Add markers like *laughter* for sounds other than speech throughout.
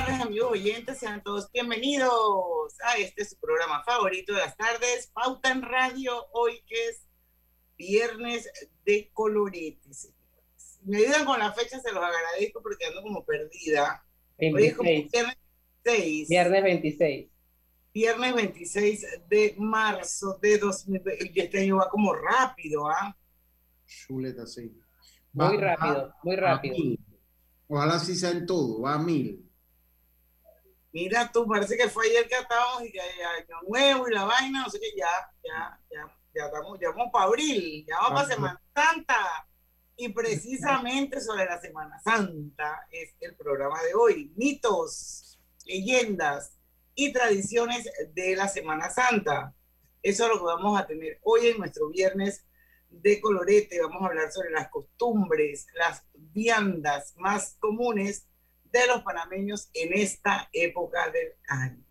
Tardes, amigos oyentes. Sean todos bienvenidos a este su programa favorito de las tardes, Pauta en Radio, hoy que es viernes de coloretes. Me ayudan con la fecha, se los agradezco porque ando como perdida. Hoy es como viernes 26. Viernes 26. Viernes 26 de marzo de 2020. Y este año va como rápido, ¿ah? Chuleta, sí. Muy rápido, muy rápido. Ojalá sí sea en todo, va a mil. Mira tú, parece que fue ayer que estábamos y que año nuevo y la vaina, no sé qué, ya, ya, ya, ya estamos, ya vamos para abril, ya vamos para Semana Santa. Y precisamente sobre la Semana Santa es el programa de hoy. Mitos, leyendas y tradiciones de la Semana Santa. Eso es lo que vamos a tener hoy en nuestro viernes de colorete. Vamos a hablar sobre las costumbres, las viandas más comunes de los panameños en esta época del año.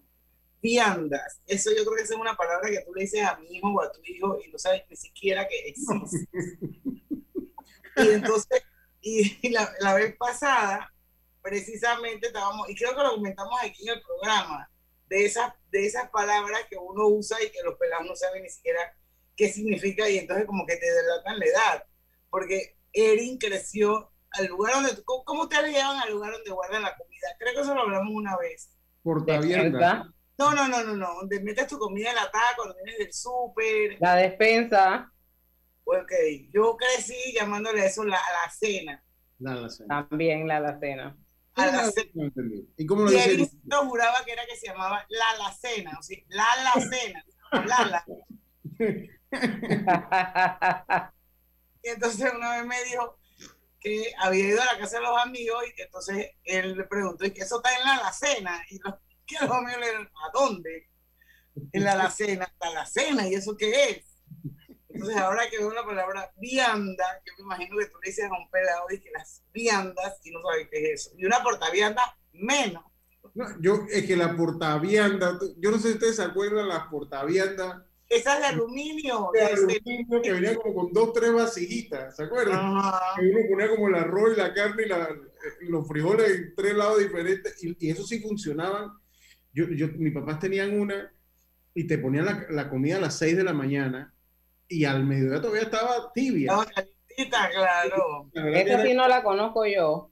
Viandas, eso yo creo que es una palabra que tú le dices a mi hijo o a tu hijo y no sabes ni siquiera que existe. *laughs* y entonces, y la, la vez pasada, precisamente estábamos, y creo que lo comentamos aquí en el programa, de esas, de esas palabras que uno usa y que los pelados no saben ni siquiera qué significa y entonces como que te delatan la edad. Porque Erin creció al lugar donde, ¿cómo, cómo ustedes llevan al lugar donde guardan la comida? Creo que eso lo hablamos una vez. Portavienda. No, no, no, no, no, donde metes tu comida en la taca cuando vienes del súper. La despensa. Ok, yo crecí llamándole eso la alacena. La alacena. También la alacena. Alacena. ¿Y cómo lo Y dice? Erin no juraba que era que se llamaba la alacena, o sea, la alacena, la la. *laughs* Y entonces una vez me dijo que había ido a la casa de los amigos y entonces él le preguntó, ¿y que eso está en la alacena? Y los, *laughs* que los amigos le dijeron, ¿a dónde? En la alacena, la alacena, ¿y eso qué es? Entonces ahora que veo la palabra vianda, yo me imagino que tú le dices a un pelado y que las viandas y no sabes qué es eso. Y una portavianda menos. No, yo, es que la portavianda, yo no sé si ustedes se acuerdan las portaviandas Esa es de aluminio. de de- aluminio que venía como con dos, tres vasijitas, ¿se acuerdan? Ajá. Que uno ponía como el arroz y la carne y la- los frijoles en tres lados diferentes y, y eso sí funcionaban. Yo, yo, mis papás tenían una y te ponían la, la comida a las 6 de la mañana y al mediodía todavía estaba tibia. Estaba calientita, claro. Esa era- sí no la conozco yo.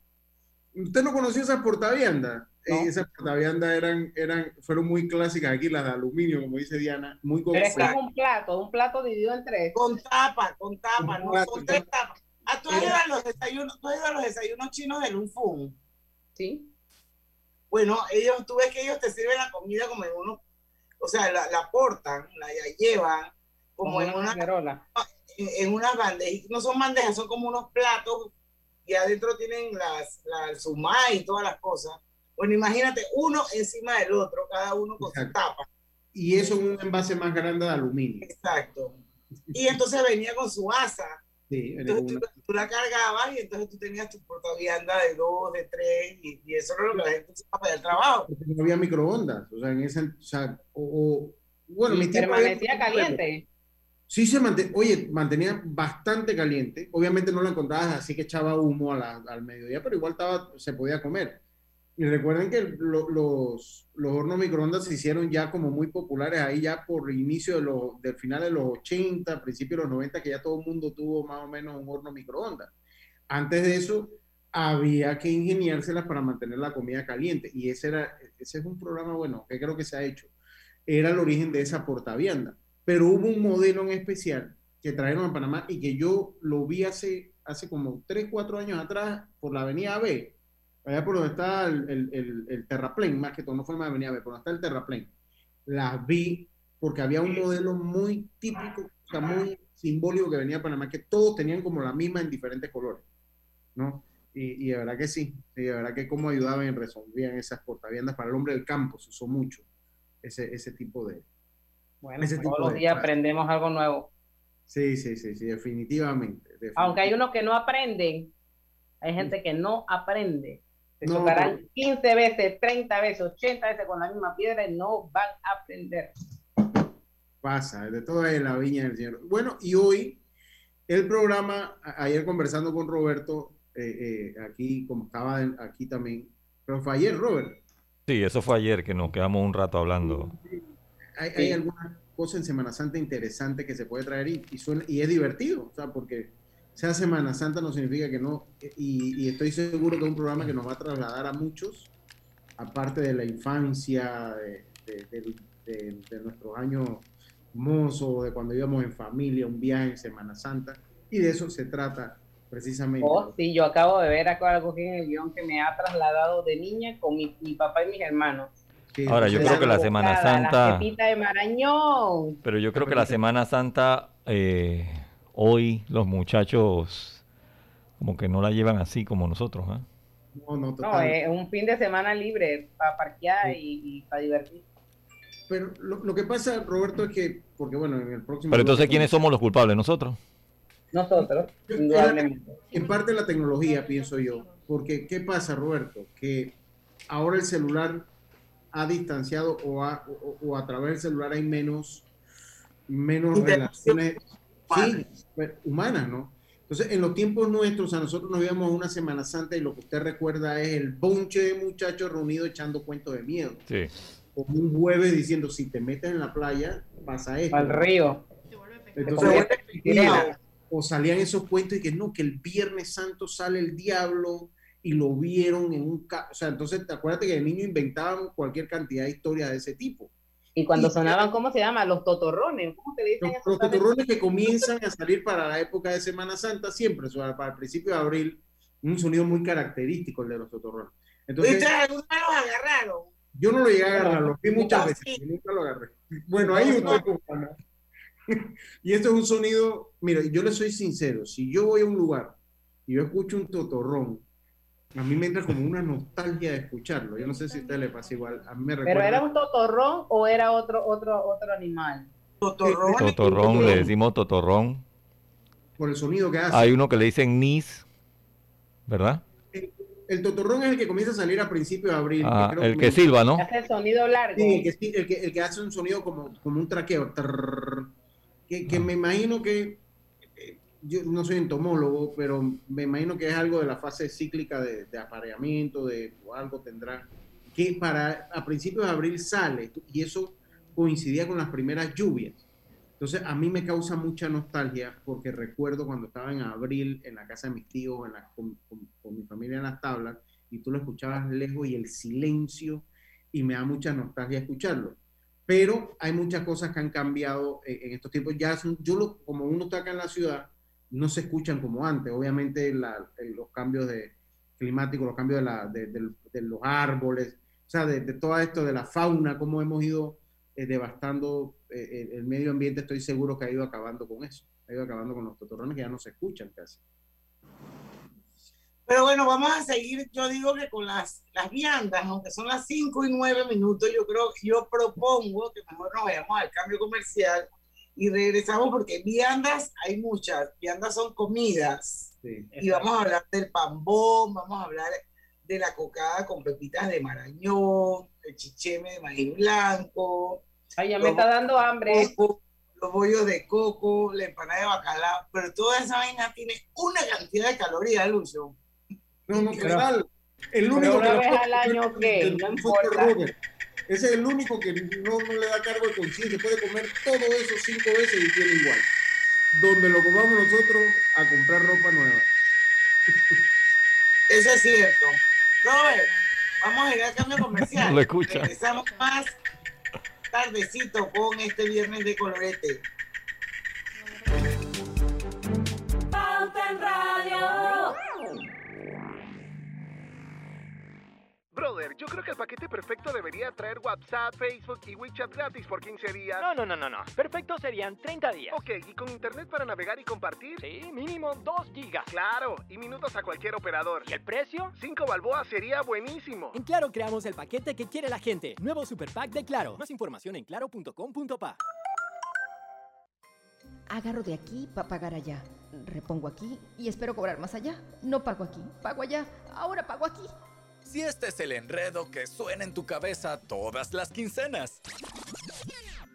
¿Usted no conocía esas portaviandas? No. Esas portaviandas eran, eran, fueron muy clásicas aquí, las de aluminio, como dice Diana, muy Pero es que es con- un plato, un plato dividido en tres. Con tapa, con tapa, no Exacto. son tres tapas. Ah, tú has ido a los desayunos, tú has ido a los desayunos chinos de Lunfun. ¿Sí? Bueno, ellos, tú ves que ellos te sirven la comida como en unos, o sea, la, la portan, la, llevan como Como en una una, cacerola. en, en unas bandejas, no son bandejas, son como unos platos y adentro tienen las, la, el sumai y todas las cosas. Bueno, imagínate, uno encima del otro, cada uno con su tapa. Y eso en un envase más grande de aluminio. Exacto. Y entonces venía con su asa. Sí, venía Entonces tú, tú la cargabas y entonces tú tenías tu portavianda de dos, de tres, y, y eso era lo que la gente usaba para el trabajo. porque no había microondas, o sea, en ese, o sea, o, o- bueno, Y mis tiempos había- permanecía caliente. Sí se mantenía, oye, mantenía bastante caliente. Obviamente no la encontrabas así que echaba humo a la- al mediodía, pero igual estaba, se podía comer. Y recuerden que lo- los, los hornos microondas se hicieron ya como muy populares ahí ya por inicio de los, del final de los 80, principios de los 90, que ya todo el mundo tuvo más o menos un horno microondas. Antes de eso, había que ingeniárselas para mantener la comida caliente. Y ese, era, ese es un programa bueno que creo que se ha hecho. Era el origen de esa portavianda. Pero hubo un modelo en especial que trajeron a Panamá y que yo lo vi hace, hace como 3, 4 años atrás por la avenida B. allá por donde está el, el, el, el terraplén, más que todo, no fue más Avenida B, por donde está el terraplén, las vi porque había un modelo muy típico, o sea, muy simbólico que venía a Panamá, que todos tenían como la misma en diferentes colores, ¿no? Y, y de verdad que sí, y de verdad que cómo ayudaban y resolvían esas portaviendas para el hombre del campo, se usó mucho ese, ese tipo de... Bueno, Ese tipo todos los de- días aprendemos algo nuevo. Sí, sí, sí, sí, definitivamente. Aunque hay unos que no aprenden, hay gente que no aprende. Se No, chocarán pero- 15 veces, 30 veces, 80 veces con la misma piedra y no van a aprender. pasa, de todo en la viña del Señor. Bueno, y hoy el programa, ayer conversando con Roberto, eh, eh, aquí, como estaba aquí también, pero fue ayer, Robert, Sí, eso fue ayer que nos quedamos un rato hablando. hay, Sí. hay alguna cosa en Semana Santa interesante que se puede traer y, y, suena- y es divertido, o sea, porque sea Semana Santa no significa que no, y, y estoy seguro que es un programa que nos va a trasladar a muchos, aparte de la infancia, de, de- de- de- de nuestros años mozos, de cuando íbamos en familia, un viaje en Semana Santa, y de eso se trata precisamente. Oh, sí, yo acabo de ver acá algo aquí en el guion que me ha trasladado de niña con mi, mi papá y mis hermanos. Sí, Ahora, yo creo que la bocada, Semana Santa- pepita de Marañón. Pero yo creo que la Semana Santa, eh, hoy los muchachos como que no la llevan así como nosotros, ¿ah? No, no, No, es un fin de semana libre para parquear y, y para divertir. Pero lo, lo que pasa, Roberto, es que, porque bueno, en el próximo... Pero entonces, ¿quiénes somos los culpables? ¿Nosotros? Nosotros, indudablemente. En parte la tecnología, pienso yo. Porque, ¿qué pasa, Roberto? Que ahora el celular ha distanciado o, ha- o- o a través del celular hay menos, menos Interacción relaciones sí, pues, humanas, ¿no? Entonces, en los tiempos nuestros, a nosotros nos íbamos a una Semana Santa y lo que usted recuerda es el bonche de muchachos reunidos echando cuentos de miedo. Sí. Como un jueves diciendo, si te metes en la playa, pasa esto. Al río. Entonces, o salían esos cuentos y que no, que el Viernes Santo sale el diablo y lo vieron en un... ca- O sea, entonces, te acuérdate que de niño inventaban cualquier cantidad de historias de ese tipo. Y cuando Y- sonaban, ¿cómo se llama? Los totorrones. ¿Cómo se le dicen Los, esos los tales? totorrones que comienzan a salir para la época de Semana Santa, siempre, para el principio de abril, un sonido muy característico el de los totorrones. Entonces, ¿Ustedes alguna vez los agarraron? yo no lo llegué a agarrar, lo vi muchas No, veces, sí. y nunca lo agarré. Bueno, ahí No, con Juana. *laughs* Y esto es un sonido, mira, yo le soy sincero, si yo voy a un lugar y yo escucho un totorrón, a mí me entra como una nostalgia de escucharlo. Yo no sé si a usted le pasa igual, a mí me ¿Pero recuerda. era un totorrón o era otro, otro, otro animal? Totorrones. Totorrón, le decimos totorrón. por el sonido que hace. Hay uno que le dicen nis, ¿verdad? El totorrón es el que comienza a salir a principios de abril. Ah, creo el que silba, ¿no? Hace el sonido largo. Sí, el que, el que- el que hace un sonido como, como un traqueo. trrr, que, que Ah. me imagino que, yo no soy entomólogo, pero me imagino que es algo de la fase cíclica de, de apareamiento, de o algo tendrá, que para a principios de abril sale y eso coincidía con las primeras lluvias. Entonces a mí me causa mucha nostalgia porque recuerdo cuando estaba en abril en la casa de mis tíos, en la- con, con- con mi familia en las tablas, y tú lo escuchabas lejos y el silencio, y me da mucha nostalgia escucharlo. Pero hay muchas cosas que han cambiado eh, en estos tiempos. Ya yo lo, como uno está acá en la ciudad, no se escuchan como antes. Obviamente la- eh, los cambios de, climáticos, los cambios de, la- de- de- los árboles, o sea, de, todo esto, de la fauna, cómo hemos ido eh, devastando eh, el, el medio ambiente, estoy seguro que ha ido acabando con eso. Ha ido acabando con los totorrones que ya no se escuchan casi. Pero bueno, vamos a seguir, yo digo que con las, las viandas, aunque son las 5 y 9 minutos, yo creo, yo propongo que mejor nos vayamos al cambio comercial y regresamos porque viandas hay muchas, viandas son comidas Sí. y vamos a hablar del pambón, vamos a hablar de la cocada con pepitas de marañón, el chicheme de maíz blanco, Ay, ya me está dando hambre. coco, los bollos de coco, la empanada de bacalao, pero toda esa vaina tiene una cantidad de calorías, Lucio. No, no, Pero-. El pero único una que vez al año, No importa. Ese es el único que no, no le da cargo de conciencia. Puede comer todo eso cinco veces y tiene igual. Donde lo comamos nosotros a comprar ropa nueva. *laughs* Eso es cierto. Robert, vamos a ir al cambio comercial. *laughs* No lo escucha. Regresamos más tardecito con este viernes de colorete. Brother, yo creo que el paquete perfecto debería traer WhatsApp, Facebook y WeChat gratis por 15 días. No, no, no, no, no. Perfecto serían 30 días. Ok, ¿y con internet para navegar y compartir? Sí, mínimo 2 gigas. Claro, y minutos a cualquier operador. ¿Y el precio? 5 balboas sería buenísimo. En Claro creamos el paquete que quiere la gente. Nuevo Super Pack de Claro. Más información en claro.com.pa. Agarro de aquí para pagar allá. Repongo aquí y espero cobrar más allá. No pago aquí, pago allá. Ahora pago aquí. Si este es el enredo que suena en tu cabeza todas las quincenas.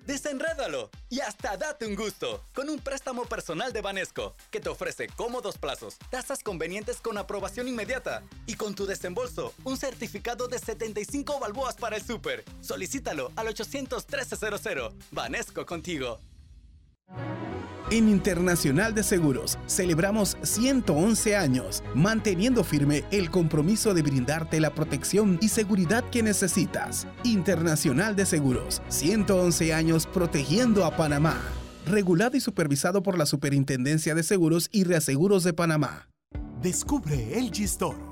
Desenrédalo y hasta date un gusto con un préstamo personal de Banesco que te ofrece cómodos plazos, tasas convenientes con aprobación inmediata y con tu desembolso un certificado de 75 balboas para el súper. Solicítalo al 800 1300. Banesco contigo. En Internacional de Seguros celebramos 111 años, manteniendo firme el compromiso de brindarte la protección y seguridad que necesitas. Internacional de Seguros, 111 años protegiendo a Panamá. Regulado y supervisado por la Superintendencia de Seguros y Reaseguros de Panamá. Descubre LG Store.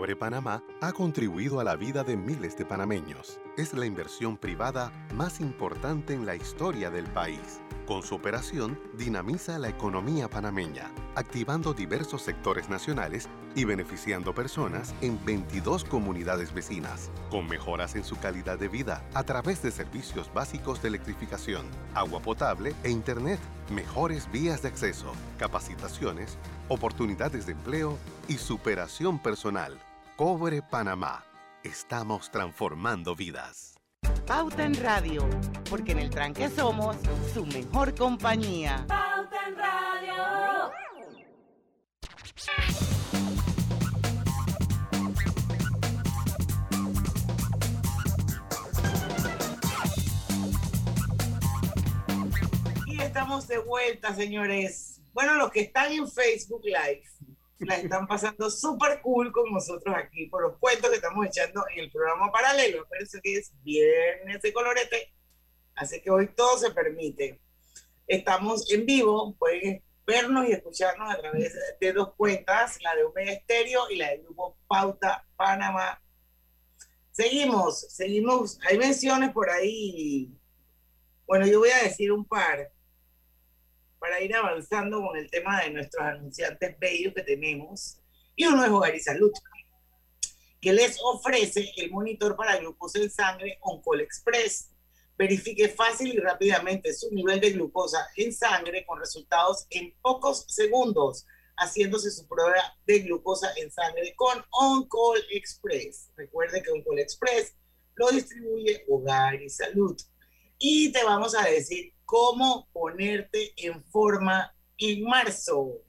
Cobre Panamá ha contribuido a la vida de miles de panameños. Es la inversión privada más importante en la historia del país. Con su operación, dinamiza la economía panameña, activando diversos sectores nacionales y beneficiando personas en 22 comunidades vecinas, con mejoras en su calidad de vida a través de servicios básicos de electrificación, agua potable e Internet, mejores vías de acceso, capacitaciones, oportunidades de empleo y superación personal. Cobre Panamá. Estamos transformando vidas. Pauta en Radio, porque en el tranque somos su mejor compañía. Pauta en Radio. Y estamos de vuelta, señores. Bueno, los que están en Facebook Live la están pasando súper cool con nosotros aquí por los cuentos que estamos echando en el programa paralelo. Parece que es viernes de colorete, así que hoy todo se permite. Estamos en vivo, pueden vernos y escucharnos a través de dos cuentas, la de Omega Estéreo y la del grupo Pauta Panamá. Seguimos, seguimos. Hay menciones por ahí. Bueno, yo voy a decir un par para ir avanzando con el tema de nuestros anunciantes bellos que tenemos. Y uno es Hogar y Salud, que les ofrece el monitor para glucosa en sangre Oncol Express. Verifique fácil y rápidamente su nivel de glucosa en sangre con resultados en pocos segundos, haciéndose su prueba de glucosa en sangre con Oncol Express. Recuerde que Oncol Express lo distribuye Hogar y Salud. Y te vamos a decir cómo ponerte en forma en marzo.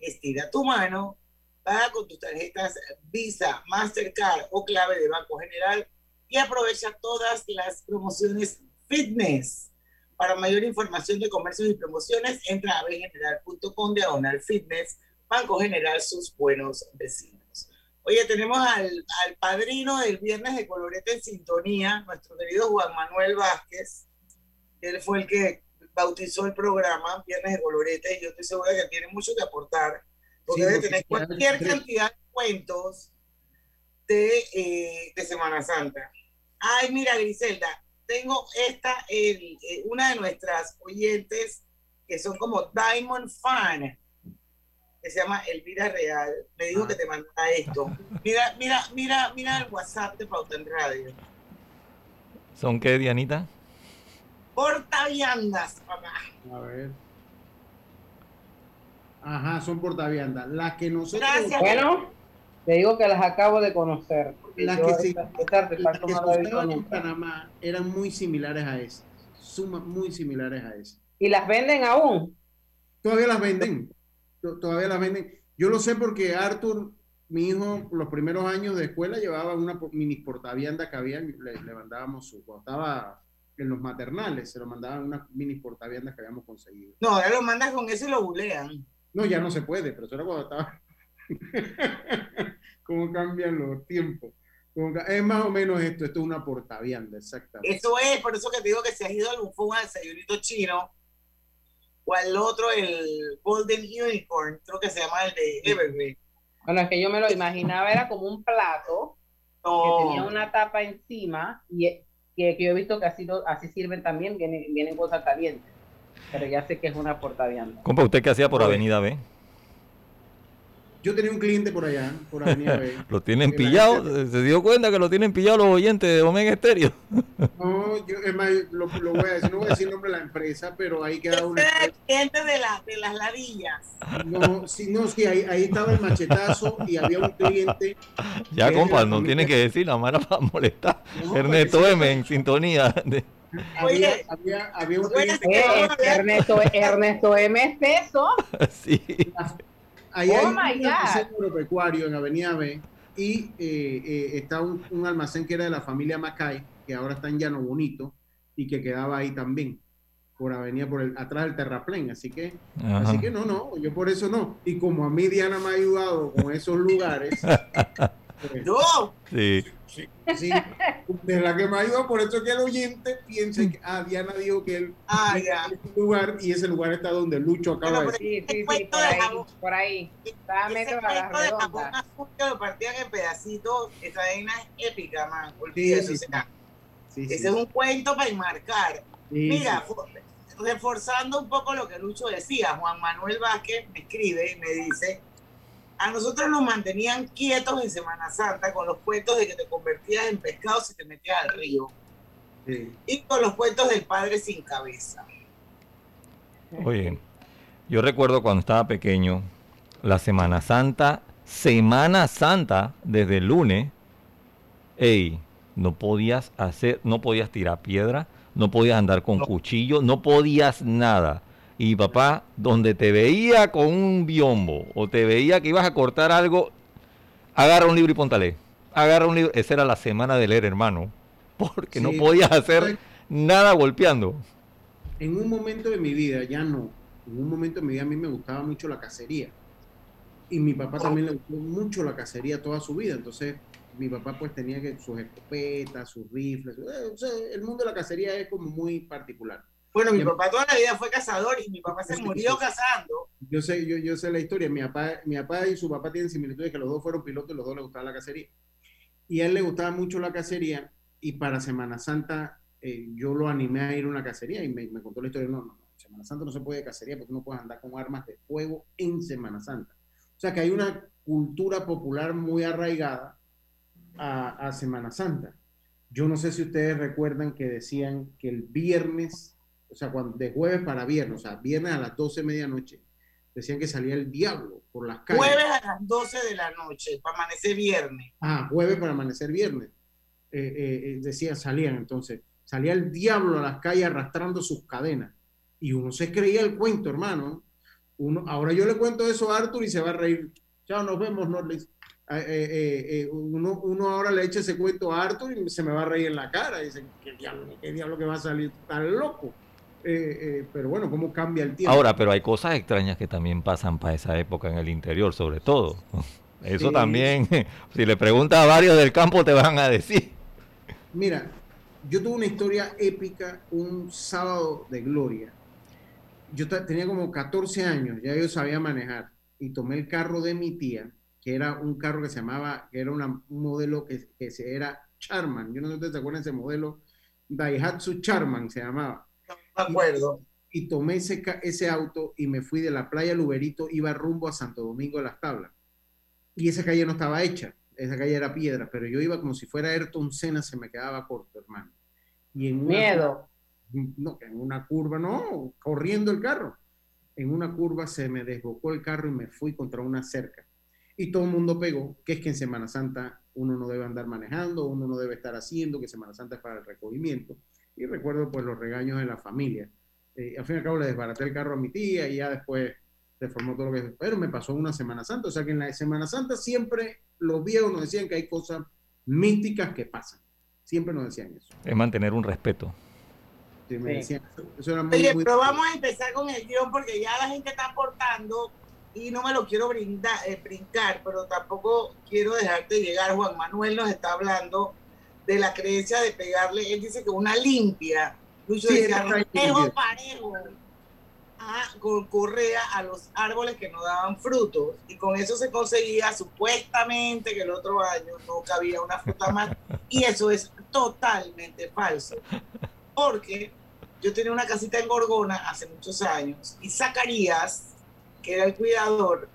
Estira tu mano, paga con tus tarjetas Visa, Mastercard o clave de Banco General y aprovecha todas las promociones fitness. Para mayor información de comercios y promociones, entra a bgeneral.com diagonal fitness, Banco General, sus buenos vecinos. Oye, tenemos al, al padrino del viernes de Colorete en sintonía, nuestro querido Juan Manuel Vázquez. Él fue el que bautizó el programa Viernes de Colorete y yo estoy segura que tiene mucho que aportar Porque Sí, debe tener cualquier cantidad de cuentos de, eh, de Semana Santa. Ay, mira, Griselda, tengo esta, el- eh, una de nuestras oyentes que son como Diamond Fan, que se llama Elvira Real, me dijo que te mandara esto. Mira, mira, mira, mira el WhatsApp de Pauta en Radio. ¿Son qué, Dianita? Portaviandas, papá. A ver. Ajá, son portaviandas. Las que nosotros. Gracias. Bueno, te digo que las acabo de conocer. Las que se, las que usaban en. Panamá eran muy similares a esas. Suma, muy similares a esas. ¿Y las venden aún? Todavía las venden. To- Todavía las venden. Yo lo sé porque Arthur, mi hijo, los primeros años de escuela llevaba una mini portavianda que había, le, le mandábamos su, cuando estaba en los maternales, se lo mandaban unas mini portaviandas que habíamos conseguido. No, ahora lo mandas con eso y lo bulean. No, ya no se puede, pero eso era cuando estaba. *laughs* ¿Cómo cambian los tiempos? Es más o menos esto, esto es una portavianda, exactamente. Eso es, por eso que te digo que si has ido a algún fue un desayunito chino o al otro, el Golden Unicorn, creo que se llama el de Evergreen. Bueno, es que yo me lo imaginaba, era como un plato No. que tenía una tapa encima y que, que yo he visto que así, lo- así sirven también, vienen, vienen cosas calientes. Pero ya sé que es una portavianda. Compa, ¿usted qué hacía por Avenida B? Yo tenía un cliente por allá, por Avenida B. *laughs* ¿Lo tienen pillado? gente- ¿Se dio cuenta que lo tienen pillado los oyentes de Omega Estéreo? *laughs* No, yo, es más, lo, lo voy a decir, no voy a decir el nombre de la empresa, pero ahí quedaba una. El cliente de, la, de las ladillas. No, sí, no, sí, ahí, ahí estaba el machetazo y había un cliente. Ya, compa, no tiene que decir, la mala para molestar. No, *laughs* Ernesto. M en sintonía. de- Había, había, había un cliente. Eh, Ernesto, Ernesto M es peso. sí. Ahí Oh hay my un God. almacén agropecuario en Avenida B y eh, eh, está un, un almacén que era de la familia Macay, que ahora está en Llano Bonito y que quedaba ahí también, por Avenida, por el, atrás del terraplén. Así que, Ajá. así que no, no, yo por eso no. Y como a mí Diana me ha ayudado con esos lugares, *laughs* ¡No! Sí. sí, de la que me ha ayudado, por eso que el oyente piense que, ah, Diana dijo que él Ah, tiene ya. ese lugar y ese lugar está donde Lucho acaba de decir. Sí, sí, sí, por ahí, por ahí. A la de que lo partían en pedacitos, esa vaina es épica, man. Sí, Olvídate, sí, o sí. sea, Sí, Ese sí. es un cuento para enmarcar. Sí, Mira, reforzando un poco lo que Lucho decía, Juan Manuel Vázquez me escribe y me dice, a nosotros nos mantenían quietos en Semana Santa con los cuentos de que te convertías en pescado si te metías al río Sí. y con los cuentos del padre sin cabeza. Oye, yo recuerdo cuando estaba pequeño, la Semana Santa, Semana Santa, desde el lunes, ey, no podías hacer, no podías tirar piedra, no podías andar con cuchillo, no podías nada. Y papá, donde te veía con un biombo o te veía que ibas a cortar algo, agarra un libro y póntale. Agarra un libro. Esa era la semana de leer, hermano. Porque no podías hacer nada golpeando. En un momento de mi vida, ya no, en un momento de mi vida a mí me gustaba mucho la cacería. Y mi papá también le gustó mucho la cacería toda su vida. Entonces, mi papá pues tenía que sus escopetas, sus rifles. eh, o sea, el mundo de la cacería es como muy particular. Bueno, mi Y- papá toda la vida fue cazador y mi papá se murió cazando. Yo sé, yo, yo sé la historia. Mi papá, mi papá y su papá tienen similitudes que los dos fueron pilotos y los dos les gustaba la cacería. Y a él le gustaba mucho la cacería y para Semana Santa eh, yo lo animé a ir a una cacería y me, me contó la historia. No, no, no, Semana Santa no se puede cacería porque no puedes andar con armas de fuego en Semana Santa. O sea que hay una cultura popular muy arraigada a, a Semana Santa. Yo no sé si ustedes recuerdan que decían que el viernes, o sea, cuando, de jueves para viernes, o sea, viernes a las 12 de medianoche, decían que salía el diablo por las calles. Jueves a las 12 de la noche, para amanecer viernes. Ah, jueves para amanecer viernes. Eh, eh, eh, decían, salían entonces, salía el diablo a las calles arrastrando sus cadenas. Y uno se creía el cuento, hermano. Uno, ahora yo le cuento eso a Arthur y se va a reír. Chao, nos vemos, Norlis. Eh, eh, eh, eh, uno, uno ahora le echa ese cuento a Arthur y se me va a reír en la cara. Dice, ¿qué diablo, qué diablo que va a salir tan loco? Eh, eh, pero bueno, ¿cómo cambia el tiempo? Ahora, pero hay cosas extrañas que también pasan para esa época en el interior, sobre todo. *laughs* Eso Sí. también, *laughs* si le preguntas a varios del campo, te van a decir. Mira, yo tuve una historia épica un sábado de gloria. Yo tenía como 14 años, ya yo sabía manejar. y tomé el carro de mi tía, que era un carro que se llamaba, que era una- un modelo que, que se, era Charman. Yo no sé si ustedes se acuerdan de ese modelo, Daihatsu Charman se llamaba. Acuerdo. Y, tomé ese, ese auto y me fui de la playa Luberito, iba rumbo a Santo Domingo de las Tablas. Y esa calle no estaba hecha, esa calle era piedra, pero yo iba como si fuera Ayrton Senna, se me quedaba corto, hermano. Y en una Miedo. no, en una curva, no, corriendo el carro. En una curva se me desbocó el carro y me fui contra una cerca. Y todo el mundo pegó, que es que en Semana Santa uno no debe andar manejando, uno no debe estar haciendo, que Semana Santa es para el recogimiento. Y recuerdo pues los regaños de la familia. Eh, al fin y al cabo le desbaraté el carro a mi tía y ya después se formó todo lo que... Pero me pasó una Semana Santa, o sea que en la Semana Santa siempre los viejos nos decían que hay cosas místicas que pasan. Siempre nos decían eso. Es mantener un respeto. Sí, me Sí. decían eso. Eso era muy, Oye, muy- pero vamos a empezar con el guion porque ya la gente está aportando y no me lo quiero brindar, eh, brincar, pero tampoco quiero dejarte llegar. Juan Manuel nos está hablando de la creencia de pegarle, él dice que una limpia, Lucho Sí, decía, parejo, parejo, a- con correa a los árboles que no daban frutos y con eso se conseguía supuestamente que el otro año no cabía una fruta más *laughs* y eso es totalmente falso porque yo tenía una casita en Gorgona hace muchos años y Zacarías, que era el cuidador,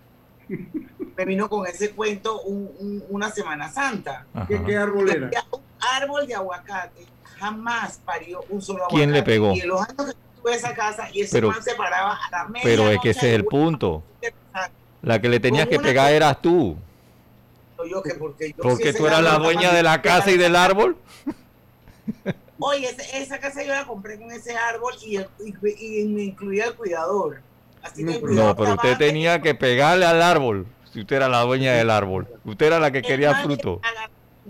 me vino con ese cuento un- un- una Semana Santa. ¿Qué, qué árbol era? Había un árbol de aguacate jamás parió un solo aguacate. ¿Quién le pegó? Y en los años que tuve esa casa y ese Pero- man se paraba a la media Pero es que ese es el punto. La que le tenías que pegar eras tú. Yo que porque yo Porque sí ese tú eras la dueña de la casa y del árbol. *laughs* Oye, esa casa yo la compré con ese árbol y, el- y- y me incluía el cuidador. Así que el cuidador No, pero usted tenía que pegarle al árbol. Si usted era la dueña del árbol. Usted era la que quería fruto.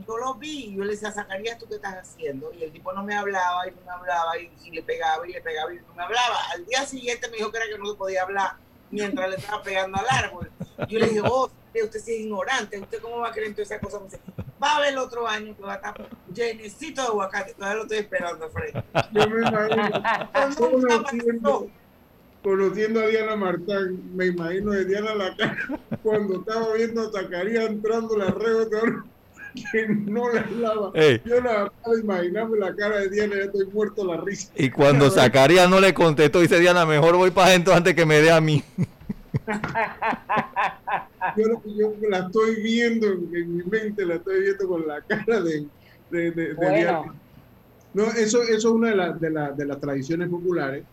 Yo lo vi y yo le decía, Zacarías, ¿tú qué estás haciendo? Y el tipo no me hablaba y no me hablaba y, y le pegaba y le pegaba y no me hablaba. Al día siguiente me dijo que era que no se podía hablar mientras le estaba pegando al árbol. Yo le dije, oh, usted sí es ignorante, ¿usted cómo va a creer en toda esa cosa? Me dice, va a ver el otro año que va a estar llenecito de aguacate, todavía lo estoy esperando, Fred. Yo me imagino, conociendo, a Diana Martán, me imagino de Diana la cara cuando estaba viendo a Zacarías entrando la red que no la hablaba. Ey. Yo la verdad imaginarme la cara de Diana, ya estoy muerto la risa. Y cuando Zacarías no le contestó, dice Diana, mejor voy para adentro antes que me dé a mí. *laughs* Yo, yo la estoy viendo en, en mi mente, la estoy viendo con la cara de, de, de- de Bueno. Diana. No, eso, eso es una de, las de, la- de las tradiciones populares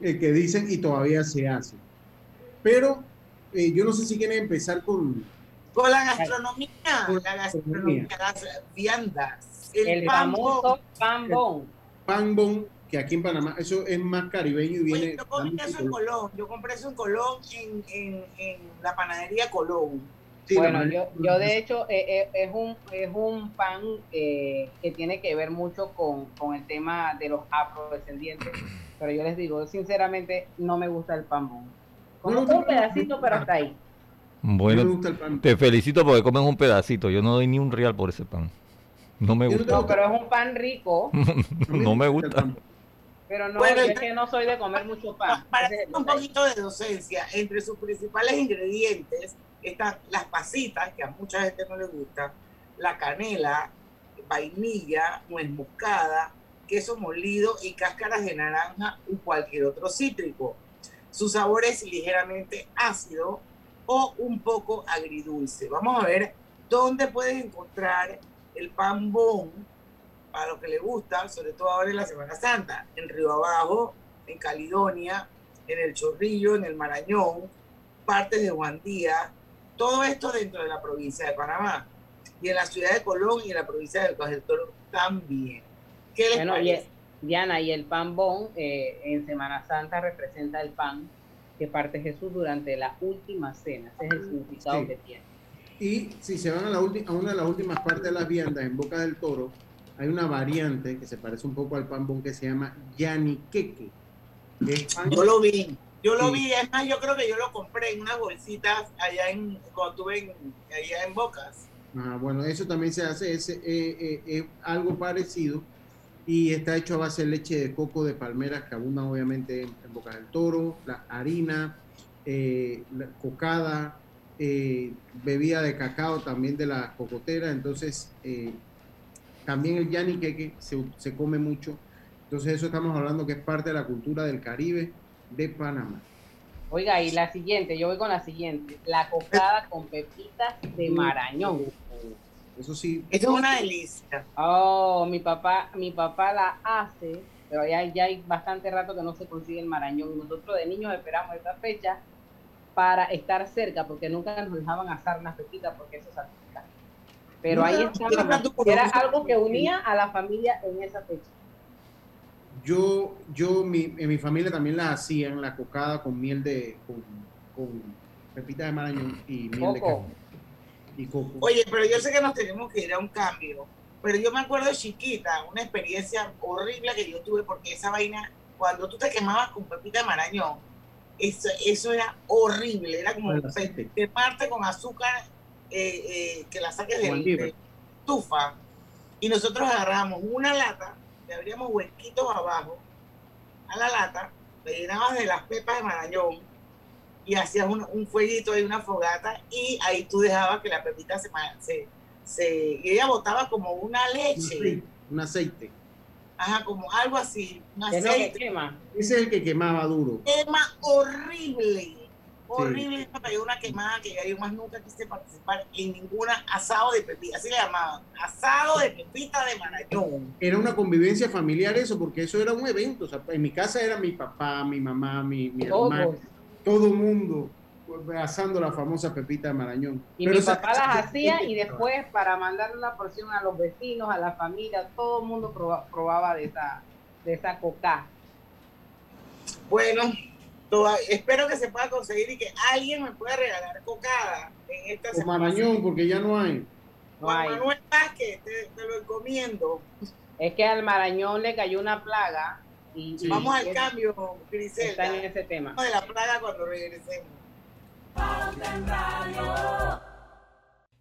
eh, que dicen y todavía se hace. Pero eh, yo no sé si quieren empezar con, Con la gastronomía, Con la gastronomía, las viandas, el, El pan famoso bon. pan bon. pan bon, que aquí en Panamá, eso es más caribeño y viene... Oye, yo comí eso en Colón, yo compré eso en Colón, en, en, en la panadería Colón. Sí, bueno, yo, yo de hecho eh, eh, es, un, es un pan eh, que tiene que ver mucho con, con el tema de los afrodescendientes, pero yo les digo, sinceramente no me gusta el pan bon. Como un pedacito, pero hasta ahí. Bueno, me gusta el pan. te felicito porque comes un pedacito. Yo no doy ni un real por ese pan. No me gusta. No, pero es un pan rico, *laughs* no me gusta. pero no, Bueno, yo es que no soy de comer mucho pan. Para es un poquito de docencia, entre sus principales ingredientes están las pasitas, que a mucha gente no le gusta, la canela, vainilla, nuez moscada, queso molido y cáscaras de naranja o cualquier otro cítrico. Su sabor es ligeramente ácido o un poco agridulce. Vamos a ver dónde puedes encontrar el pan bon para lo que le gusta, sobre todo ahora en la Semana Santa, en Río Abajo, en Caledonia, en el Chorrillo, en el Marañón, partes de Juan Díaz, todo esto dentro de la provincia de Panamá. Y en la ciudad de Colón y en la provincia del Bajo del Toro también. ¿Qué les Bueno, y, parece? Diana, y el pan bon eh, en Semana Santa representa el pan que parte Jesús durante la última cena. Ese es el significado Sí. que tiene. Y si se van a, la a una de las últimas partes de las viandas, en Boca del Toro, hay una variante que se parece un poco al pan bon que se llama yaniqueque. Yo lo vi, yo lo Sí. vi, es más, yo creo que yo lo compré en unas bolsitas allá en, cuando estuve en, allá en Bocas. Ah, bueno, eso también se hace, es eh, eh, eh, algo parecido y está hecho a base de leche de coco de palmeras que abundan obviamente en, en Boca del Toro, la harina, eh, la cocada, eh, bebida de cacao también de la cocotera, entonces eh, también el yaniqueque se, se come mucho. Entonces eso estamos hablando que es parte de la cultura del Caribe de Panamá. Oiga, y la siguiente, yo voy con la siguiente. La cocada con pepitas de marañón. Eso sí. Eso es una delicia. Oh, mi papá, mi papá la hace, pero ya, ya hay bastante rato que no se consigue el marañón. Nosotros de niños esperamos esta fecha para estar cerca, porque nunca nos dejaban asar unas pepitas porque eso salpica. Pero ahí está, era algo que unía a la familia en esa fecha. Yo, yo mi, en mi familia también la hacían, la cocada con miel de, con, con pepita de marañón y miel de Coco. Cacao. Y coco. Oye, pero yo sé que nos tenemos que ir a un cambio. Pero yo me acuerdo de chiquita, una experiencia horrible que yo tuve porque esa vaina, cuando tú te quemabas con pepita de marañón, eso, eso era horrible. Era como aceite. quemarte con azúcar eh, eh, que la saques Como de, el libre. de estufa. Y nosotros agarramos una lata, le abríamos huequitos abajo a la lata, le llenabas de las pepas de marañón y hacías un, un fueguito y una fogata y ahí tú dejabas que la pepita se, se, se y ella botaba como una Un leche, un aceite. ajá, como algo así, un ¿Qué es lo que aceite, quema? Ese es el que quemaba duro. quema horrible, horrible, cayó una quemada que yo más nunca quise participar en ninguna asado de pepita, así le llamaban, asado de pepita de marañón. Era una convivencia familiar eso, porque eso era un evento. O sea, en mi casa era mi papá, mi mamá, mi, mi hermano, todo el mundo asando la famosa pepita de marañón. Y Pero mi esa- papá esa- las hacía y después para mandarle una porción a los vecinos, a la familia, todo el mundo proba- probaba de esa, de esa coca. Bueno, toda- espero que se pueda conseguir y que alguien me pueda regalar cocada en esta O semana. marañón, porque ya no hay. No Juan hay. Manuel Vázquez, te, te lo encomiendo. Es que al Marañón le cayó una plaga y, y Vamos al cambio, está Griselda. en ese tema. De la plaga cuando regresemos.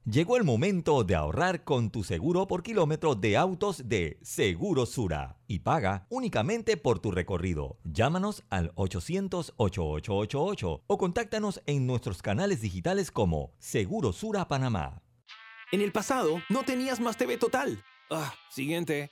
Llegó el momento de ahorrar con tu seguro por kilómetro de autos de Seguro Sura y paga únicamente por tu recorrido. Llámanos al 800-8888 o contáctanos en nuestros canales digitales como Seguro Sura Panamá. En el pasado, no tenías Más TV Total. Ah, siguiente.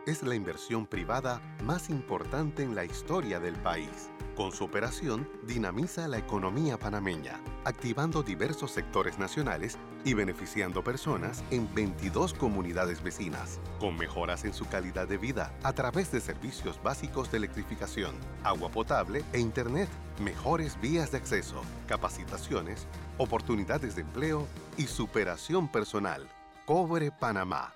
Es la inversión privada más importante en la historia del país. Con su operación, dinamiza la economía panameña, activando diversos sectores nacionales y beneficiando personas en 22 comunidades vecinas, con mejoras en su calidad de vida a través de servicios básicos de electrificación, agua potable e Internet, mejores vías de acceso, capacitaciones, oportunidades de empleo y superación personal. Cobre Panamá.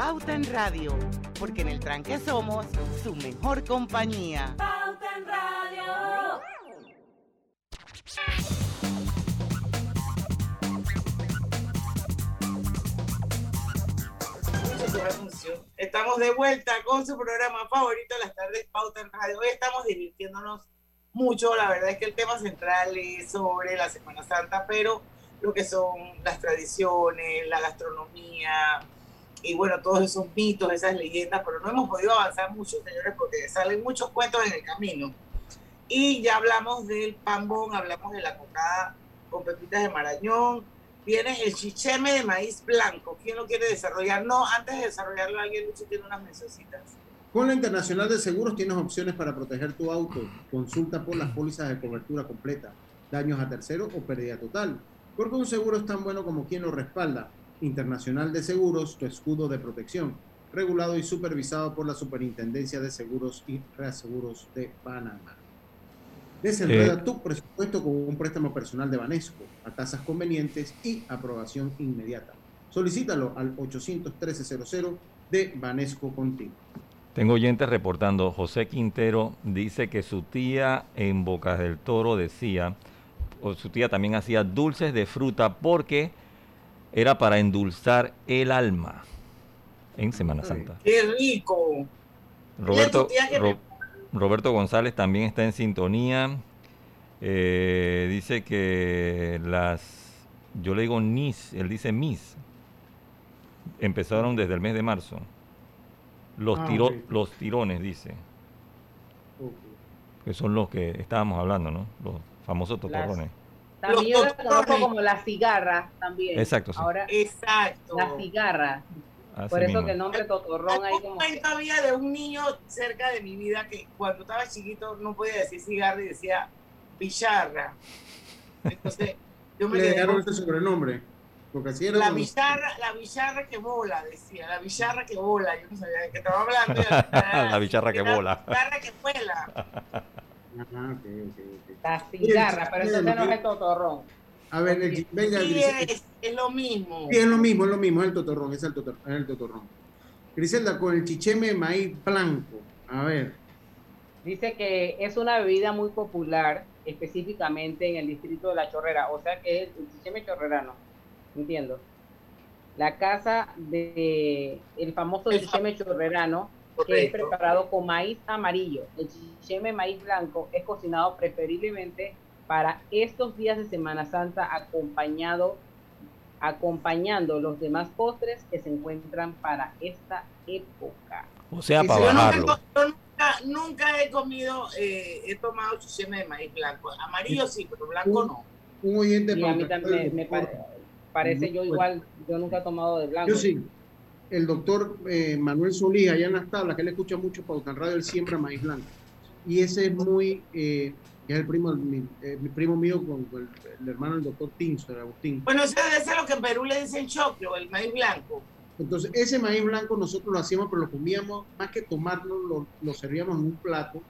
Pauta en Radio, porque en el tranque somos su mejor compañía. Pauta en Radio. Estamos de vuelta con su programa favorito, Las Tardes Pauta en Radio. Hoy estamos divirtiéndonos mucho. La verdad es que el tema central es sobre la Semana Santa, pero lo que son las tradiciones, la gastronomía y bueno, todos esos mitos, esas leyendas, pero no hemos podido avanzar mucho, señores, porque salen muchos cuentos en el camino. Y ya hablamos del pambón, hablamos de la cocada con pepitas de marañón, viene el chicheme de maíz blanco. ¿Quién lo quiere desarrollar? No, antes de desarrollarlo, alguien Lucho tiene unas mesecitas. Con la Internacional de Seguros tienes opciones para proteger tu auto. Consulta por las pólizas de cobertura completa, daños a terceros o pérdida total. Porque un seguro es tan bueno como quien lo respalda. Internacional de Seguros, tu escudo de protección. Regulado y supervisado por la Superintendencia de Seguros y Reaseguros de Panamá. Desenreda Eh. tu presupuesto con un préstamo personal de Banesco a tasas convenientes y aprobación inmediata. Solicítalo al 800-1300 de Banesco Contigo. Tengo oyentes reportando, José Quintero dice que su tía en Bocas del Toro decía, o su tía también hacía dulces de fruta porque era para endulzar el alma en Semana Santa. ¡Qué rico! Roberto, Ro- Roberto González también está en sintonía. Eh, dice que las, yo le digo NIS, él dice MIS, empezaron desde el mes de marzo. Los, Ah, tiro- los tirones, dice, que son los que estábamos hablando, ¿no? Los famosos totorrones. También yo la conozco como la cigarra también. Exacto, sí. Ahora, Exacto. la cigarra. Así Por eso mismo. que el nombre totorrón ahí Un como... cuento había de un niño cerca de mi vida que cuando estaba chiquito no podía decir cigarro y decía bicharra. Entonces, yo me Le dejaron ese sobrenombre. Porque así era. la bicharra, la bicharra que bola, decía, la bicharra que bola, yo no sabía de qué estaba hablando. *laughs* la bicharra que bola. La bicharra que vuela. *laughs* Ajá, ok, ok, ok. La cigarra, pero entonces no es el totorrón. A ver, el- venga, Sí, es, es lo mismo. Sí, es lo mismo, es lo mismo, es el totorrón, es el, totor- es el totorrón. Griselda, con el chicheme de maíz blanco. A ver, Dice que es una bebida muy popular, específicamente en el distrito de La Chorrera, o sea que es el chicheme chorrerano, entiendo. La casa de el famoso chicheme chorrerano, que es preparado con maíz amarillo. El chicheme maíz blanco es cocinado preferiblemente para estos días de Semana Santa acompañado acompañando los demás postres que se encuentran para esta época. O sea, para yo nunca- bajarlo. Yo nunca, nunca he comido, eh, he tomado chicheme de maíz blanco. Amarillo sí, pero blanco no. un oyente Y a mí también me, pare- parece yo igual, yo nunca he tomado de blanco. Yo sí. El doctor eh, Manuel Solís, allá en las tablas, que él escucha mucho Pauta en Radio, él siembra maíz blanco. Y ese es muy, eh, es el primo, mi, eh, mi primo mío con, con el, el hermano del doctor Tinso, el Agustín. Bueno, eso ser lo que en Perú le dicen choclo, el maíz blanco. Entonces, ese maíz blanco nosotros lo hacíamos, pero lo comíamos, más que tomarlo, lo, lo servíamos en un plato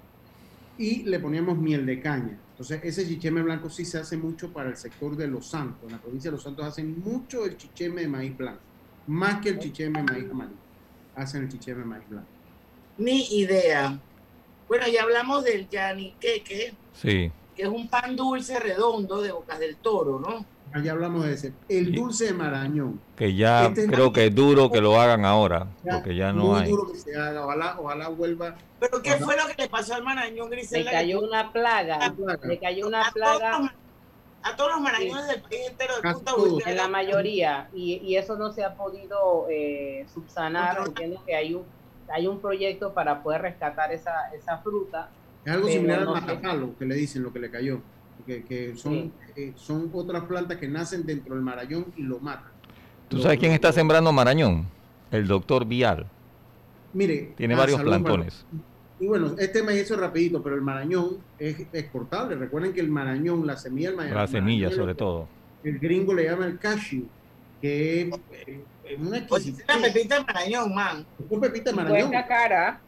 y le poníamos miel de caña. Entonces, ese chicheme blanco sí se hace mucho para el sector de Los Santos. En la provincia de Los Santos hacen mucho el chicheme de maíz blanco, más que el chicheme de maíz amarillo. Hacen el chicheme de maíz blanco. Ni idea. Bueno, ya hablamos del yaniqueque, Sí. que es un pan dulce redondo de Bocas del Toro, ¿no? Allá hablamos de ese. El dulce de marañón. Que ya Este es creo que es duro que lo hagan ahora, Ya, porque ya no muy hay. duro que se haga. Ojalá, ojalá vuelva. ¿Pero qué fue lo que le pasó al marañón, Le Griselda? cayó una plaga, le cayó una plaga A todos los marañones del país entero de punta en la mayoría y, y eso no se ha podido eh, subsanar. Entiendo que hay un hay un proyecto para poder rescatar esa, esa fruta. Es algo similar al no sé. matapalo, que le dicen lo que le cayó. Que, que son, eh, son otras plantas que nacen dentro del marañón y lo matan. ¿Tú Lo- sabes quién está sembrando Marañón? El doctor Vial. Mire. Tiene ah, varios plantones. Y bueno, este me hizo rapidito, pero el marañón es exportable. Recuerden que el marañón, la semilla del marañón. La semilla, marañón, sobre todo. El gringo le llama el cashew, que es, es una exquisitez. Una pepita de marañón, man. Es una pepita de marañón. Cuesta cara.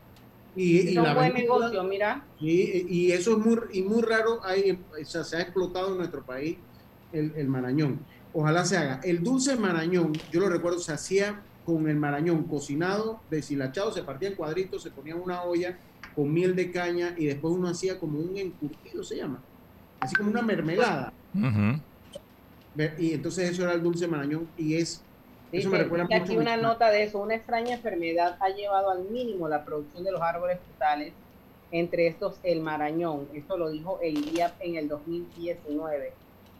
Y, y es un la buen negocio, mira. Y eso es muy, y muy raro, hay, o sea, se ha explotado en nuestro país el, el marañón. Ojalá se haga. El dulce marañón, yo lo recuerdo, se hacía con el marañón cocinado, deshilachado, se partía en cuadritos, se ponía en una olla con miel de caña y después uno hacía como un encurtido, se llama, así como una mermelada. Y entonces eso era el dulce marañón y es, eso me recuerda mucho aquí una nota de eso. Una extraña enfermedad ha llevado al mínimo la producción de los árboles frutales, entre estos el marañón. Esto lo dijo el IAP en el 2019.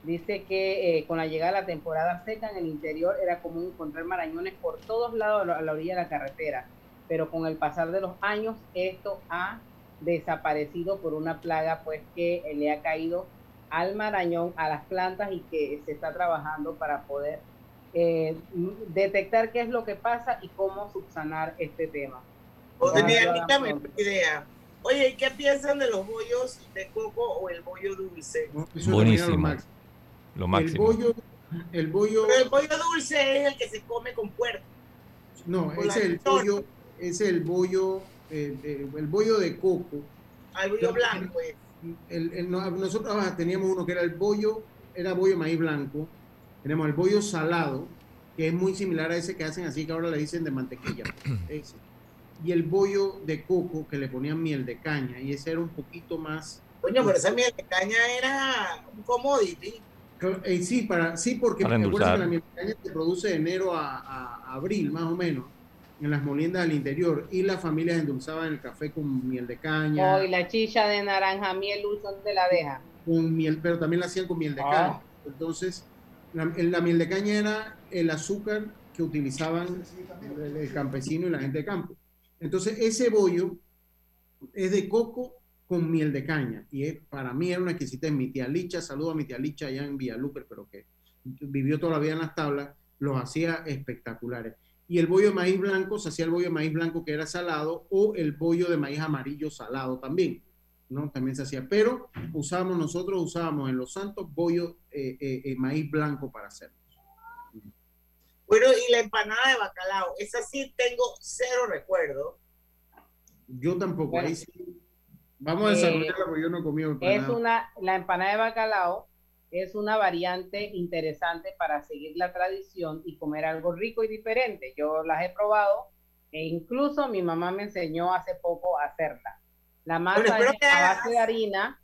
Dice que eh, con la llegada de la temporada seca en el interior era común encontrar marañones por todos lados a la- a la orilla de la carretera, pero con el pasar de los años esto ha desaparecido por una plaga pues que le ha caído al marañón, a las plantas y que se está trabajando para poder eh, detectar qué es lo que pasa y cómo subsanar este tema. Idea. Oye, ¿y qué piensan de los bollos de coco o el bollo dulce? Buenísimo. lo máximo. El bollo, el bollo, Pero el bollo dulce es el que se come con puerco. no, es el bollo, es el bollo, eh, eh, el bollo de coco. Al bollo blanco. eh. El- el- no- nosotros ah, teníamos uno que era el bollo, era bollo maíz blanco. Tenemos el bollo salado, que es muy similar a ese que hacen así, que ahora le dicen de mantequilla. *clears throat* ese. Y el bollo de coco, que le ponían miel de caña, y ese era un poquito más. Coño, pero esa miel de caña era un commodity. Eh, sí, para, sí, porque Para la miel de caña se produce de enero a, a- a abril, más o menos, en las moliendas del interior, y las familias endulzaban el café con miel de caña. Oh, y la chicha de naranja miel, ¿dónde la deja? con miel, pero también la hacían con miel de Ah. caña. Entonces, la, la miel de caña era el azúcar que utilizaban el, el campesino y la gente de campo. Entonces, ese bollo es de coco con miel de caña. Y es, para mí era una exquisita. Mi tía Licha, saludo a mi tía Licha allá en Villaluper, pero que vivió toda la vida en las tablas, los hacía espectaculares. Y el bollo de maíz blanco, se hacía el bollo de maíz blanco que era salado o el bollo de maíz amarillo salado también. ¿no? También se hacía, pero usábamos nosotros, usábamos en Los Santos bollo, eh, eh, eh, maíz blanco para hacerlo. Bueno, y la empanada de bacalao, esa sí tengo cero recuerdo. Yo tampoco, Bueno. ahí sí. Vamos a Eh, desarrollarla porque yo no he comido Es empanada. una, la empanada de bacalao es una variante interesante para seguir la tradición y comer algo rico y diferente. Yo las he probado e incluso mi mamá me enseñó hace poco a hacerla. La masa Bueno, es a base de harina,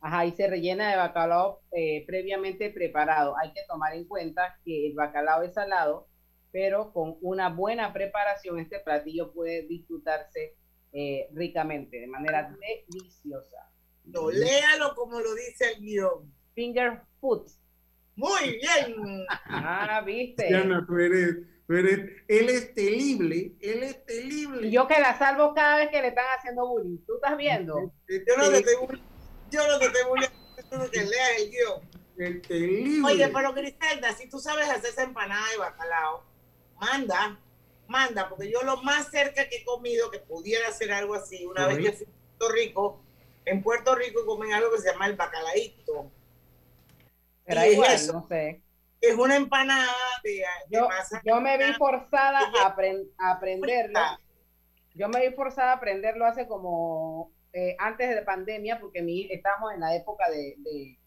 ajá, y se rellena de bacalao eh, previamente preparado. Hay que tomar en cuenta que el bacalao es salado, pero con una buena preparación este platillo puede disfrutarse eh, ricamente, de manera deliciosa. No, léalo como lo dice el guion. Finger food. Muy bien. Ah, viste. Diana, tú eres, tú eres, él es telible, él es telible. Y yo que la salvo cada vez que le están haciendo bullying. ¿Tú estás viendo? Yo no te estoy bulli- yo no te estoy tú que leas el guion. El telible. Oye, pero Griselda, si tú sabes hacer esa empanada de bacalao, manda, manda, porque yo lo más cerca que he comido que pudiera hacer algo así, una vez que fui a Puerto Rico, en Puerto Rico comen algo que se llama el bacalaíto. Igual, es eso, no sé. es una empanada de, de Yo, masa. yo me vi forzada a, apren- a aprenderlo. Yo me vi forzada a aprenderlo hace como eh, antes de la pandemia, porque mi, estamos en la época de, de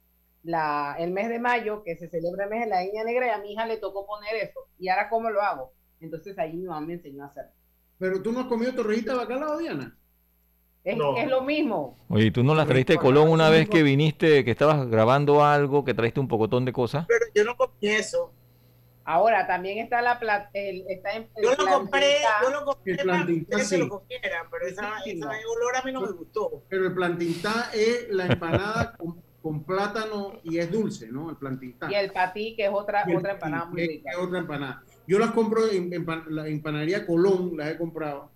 la, el mes de mayo, que se celebra el mes de la niña negra, y a mi hija le tocó poner eso. Y ahora, ¿cómo lo hago? Entonces ahí mi mamá me enseñó a hacerlo. Pero tú no has comido torrejita de bacalao, Diana. Es, No. es lo mismo. Oye, ¿y ¿tú no las traíste de Colón una vez que viniste, que estabas grabando algo, que traiste un pocotón de cosas? Pero yo no comí eso. Ahora también está la plat, el, está en, Yo el lo compré, yo lo compré El para que sí. lo comieran, pero esa, esa olor a mí no me gustó. Pero el plantintá es la empanada con, con plátano y es dulce, ¿no? El plantintá. Y el patí, que es otra, otra empanada muy rica. es otra empanada. Yo las compro en, en la empanadería Colón, las he comprado.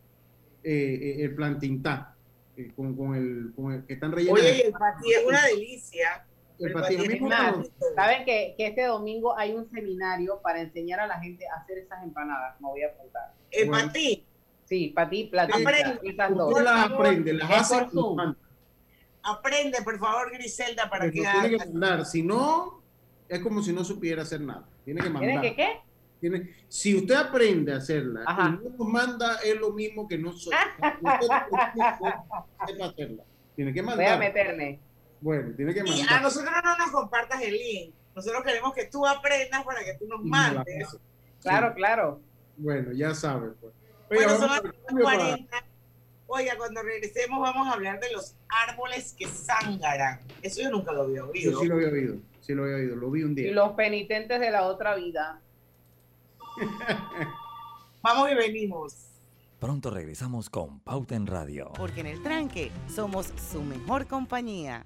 eh, eh, el plantintá, eh, con, con el, con el que están rellenas. Oye, y el patí es una delicia. El El patí, a patí mí es Más. Saben que, que este domingo hay un seminario para enseñar a la gente a hacer esas empanadas. Me voy a apuntar. El Bueno. patí. Sí, patí, platita. Aprende. esas dos. Usted las aprende, las Es hace por y Zoom. manda. Aprende, por favor, Griselda, para Pero que tiene que mandar. Si no, es como si no supiera hacer nada. Tiene que mandar. ¿Tienen que qué? Tiene- si usted aprende a hacerla Ajá. y no nos manda, es lo mismo que no so- sepa hacerla. Tiene que Voy a mandar. meterme. Bueno, tiene que Y mandar. a nosotros no nos compartas el link. Nosotros queremos que tú aprendas para que tú nos Y mandes. Claro, claro. Bueno, ya saben. Pues. Bueno, son cambio para- 40. Oiga, cuando regresemos vamos a hablar de los árboles que zángaran. Eso yo nunca lo había oído. Yo sí lo había oído, sí lo había oído, lo vi un Y día. los penitentes de la otra vida. *laughs* Vamos y venimos. Pronto regresamos con Pauta en Radio. Porque en el tranque somos su mejor compañía.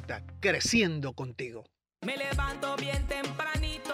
creciendo contigo. Me levanto bien tempranito,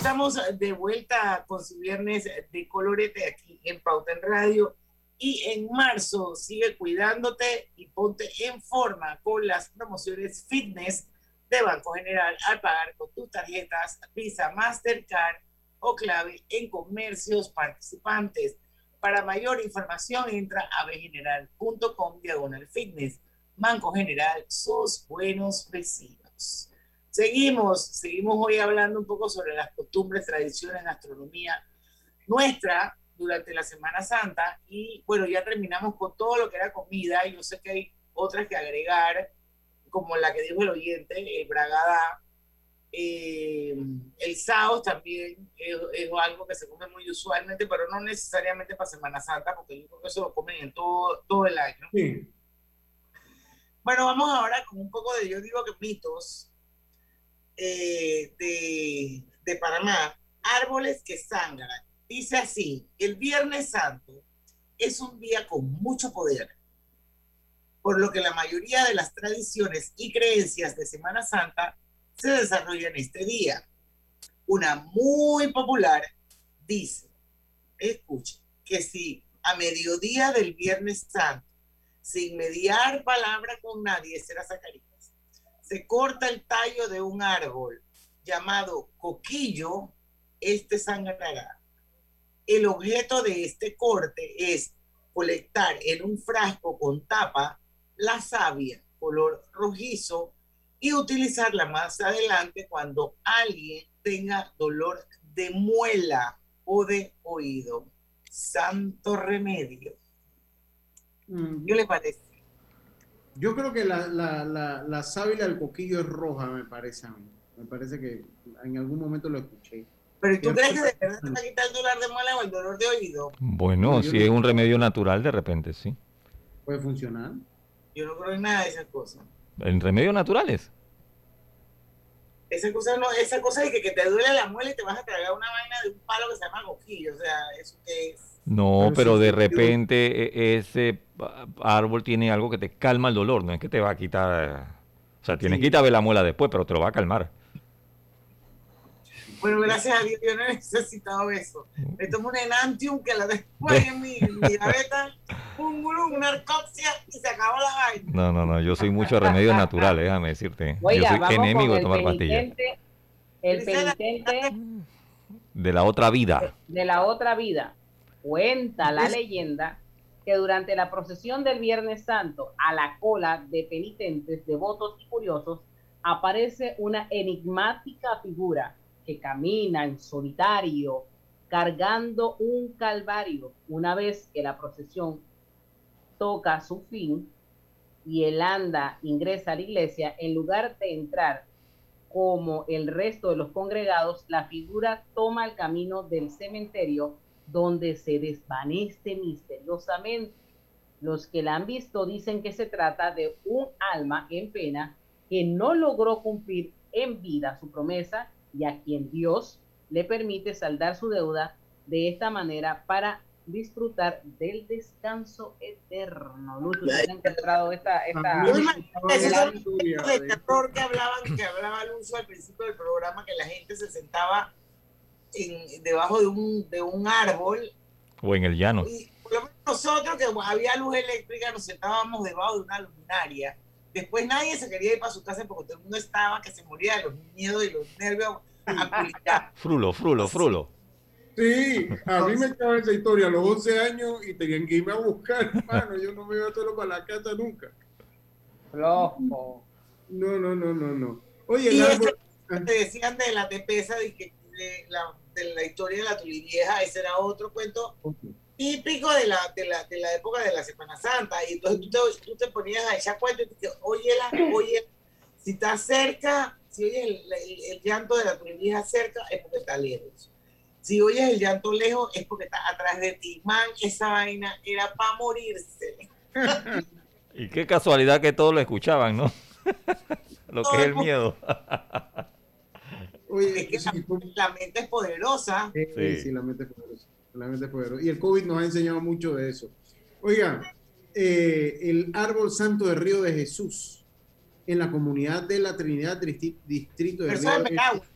Estamos de vuelta con su viernes de colorete aquí en Pauta en Radio. Y en marzo sigue cuidándote y ponte en forma con las promociones fitness de Banco General al pagar con tus tarjetas Visa, Mastercard o clave en comercios participantes. Para mayor información entra a bgeneral.com diagonal fitness. Banco General, sus buenos vecinos. Seguimos, seguimos hoy hablando un poco sobre las costumbres, tradiciones, gastronomía nuestra durante la Semana Santa. Y bueno, ya terminamos con todo lo que era comida. Y yo sé que hay otras que agregar, como la que dijo el oyente, el bragada, eh, el saos también es, es algo que se come muy usualmente, pero no necesariamente para Semana Santa, porque yo creo que eso lo comen en todo, todo el año. Bueno, vamos ahora con un poco de, yo digo que mitos eh, de, de Panamá, árboles que sangran. Dice así, el Viernes Santo es un día con mucho poder, por lo que la mayoría de las tradiciones y creencias de Semana Santa se desarrollan este día. Una muy popular dice, escucha, que si a mediodía del Viernes Santo, sin mediar palabra con nadie, será Zacarías, se corta el tallo de un árbol llamado coquillo, este sangrará. El objeto de este corte es colectar en un frasco con tapa la savia color rojizo y utilizarla más adelante cuando alguien tenga dolor de muela o de oído. Santo remedio. Mm, ¿Qué le parece? Yo creo que la, la, la, la sábila del coquillo es roja, me parece a mí. Me parece que en algún momento lo escuché. Pero ¿y ¿tú crees que de después- verdad te va a quitar el dolor de muela o el dolor de oído? Bueno, No, si no- es un remedio natural, de repente sí. Puede funcionar. Yo no creo en nada de esas cosas. ¿En remedios naturales? Esa cosa no, esa cosa de que, que te duele la muela y te vas a tragar una vaina de un palo que se llama coquillo. O sea, eso que es. No, Pero pero sí, de repente e- ese árbol tiene algo que te calma el dolor, no es que te va a quitar... O sea, tienes Sí. que quitarle la muela después, pero te lo va a calmar. Bueno, gracias a Dios, yo no he necesitado eso. Me tomo un enantium que la después en mi, mi gaveta, un gurú, una arcopsia y se acabó la vaina. No, no, no, yo soy mucho de remedios naturales, déjame decirte. Yo soy vamos enemigo de el tomar pastillas. el penitente De la otra vida. de la otra vida. Cuenta la leyenda que durante la procesión del Viernes Santo a la cola de penitentes, devotos y curiosos aparece una enigmática figura que camina en solitario cargando un calvario. Una vez que la procesión toca su fin y el anda ingresa a la iglesia, en lugar de entrar como el resto de los congregados, la figura toma el camino del cementerio donde se desvanece misteriosamente. Los que la han visto dicen que se trata de un alma en pena que no logró cumplir en vida su promesa y a quien Dios le permite saldar su deuda de esta manera para disfrutar del descanso eterno. Lucho, ¿usted ha encontrado esta, esta, de terror que hablaban, que hablaba Alonso al principio del programa, que la gente se sentaba en, debajo de un, de un árbol O en el llano. y por lo menos nosotros que había luz eléctrica nos sentábamos debajo de una luminaria. Después nadie se quería ir para su casa porque todo el mundo estaba que se moría de los miedos y los nervios. *laughs* Frulo, frulo, frulo. Sí, a mí me echaba esa historia a los 11 años y tenían que irme a buscar, *laughs* hermano. Yo no me iba solo para la casa nunca. flojo. No, no, no, no, no. Oye, Y el árbol, te decían de la tepesa, de, que, de, la, de la historia de la tulivieja, ese era otro cuento típico de la, de la, de la época de la Semana Santa. Y entonces tú te, tú te ponías a echar cuento y te oye, la, oye, si está cerca, si oyes el, el- el llanto de la tulivieja cerca, es porque está lejos. Si oyes el llanto lejos, es porque está atrás de ti. Man, esa vaina era para morirse. *laughs* Y qué casualidad que todos lo escuchaban, ¿no? *laughs* lo que es el miedo. *laughs* oye, Es que sí, la, la mente es poderosa. Sí, Sí. sí, la mente es poderosa. La mente es poderosa. Y el COVID nos ha enseñado mucho de eso. Oiga, eh, el árbol santo de Río de Jesús, en la comunidad de la Trinidad, distrito de Río de Veragua,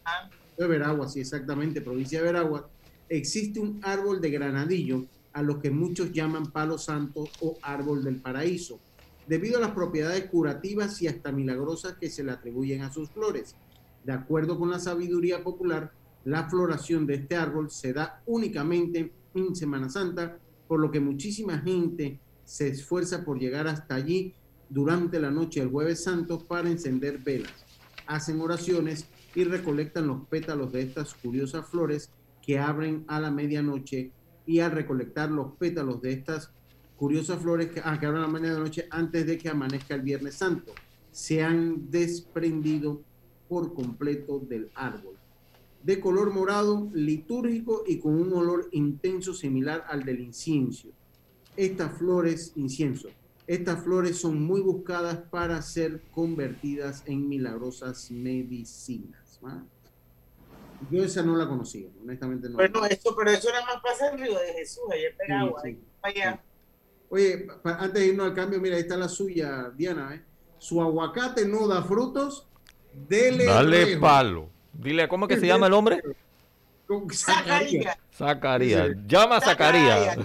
de Veragua, sí, exactamente, provincia de Veragua, existe un árbol de granadillo a lo que muchos llaman palo santo o árbol del paraíso, debido a las propiedades curativas y hasta milagrosas que se le atribuyen a sus flores. De acuerdo con la sabiduría popular, la floración de este árbol se da únicamente en Semana Santa, por lo que muchísima gente se esfuerza por llegar hasta allí durante la noche del jueves santo para encender velas. Hacen oraciones y recolectan los pétalos de estas curiosas flores que abren a la medianoche y al recolectar los pétalos de estas curiosas flores que, ah, que abren a la medianoche antes de que amanezca el Viernes Santo, se han desprendido por completo del árbol. De color morado, litúrgico y con un olor intenso similar al del incienso. Estas flores, incienso, estas flores son muy buscadas para ser convertidas en milagrosas medicinas. ¿va? Yo esa no la conocía, honestamente no. Bueno, eso, pero eso era más pasa en Río de Jesús, allá en Veragua, Sí, sí. allá. Oye, antes de irnos al cambio, mira, ahí está la suya, Diana. ¿eh? Su aguacate no da frutos, dele Dale rejo. palo. Dile, ¿cómo es que se llama el hombre? Zacarías. Zacarías. Llama a Zacarías.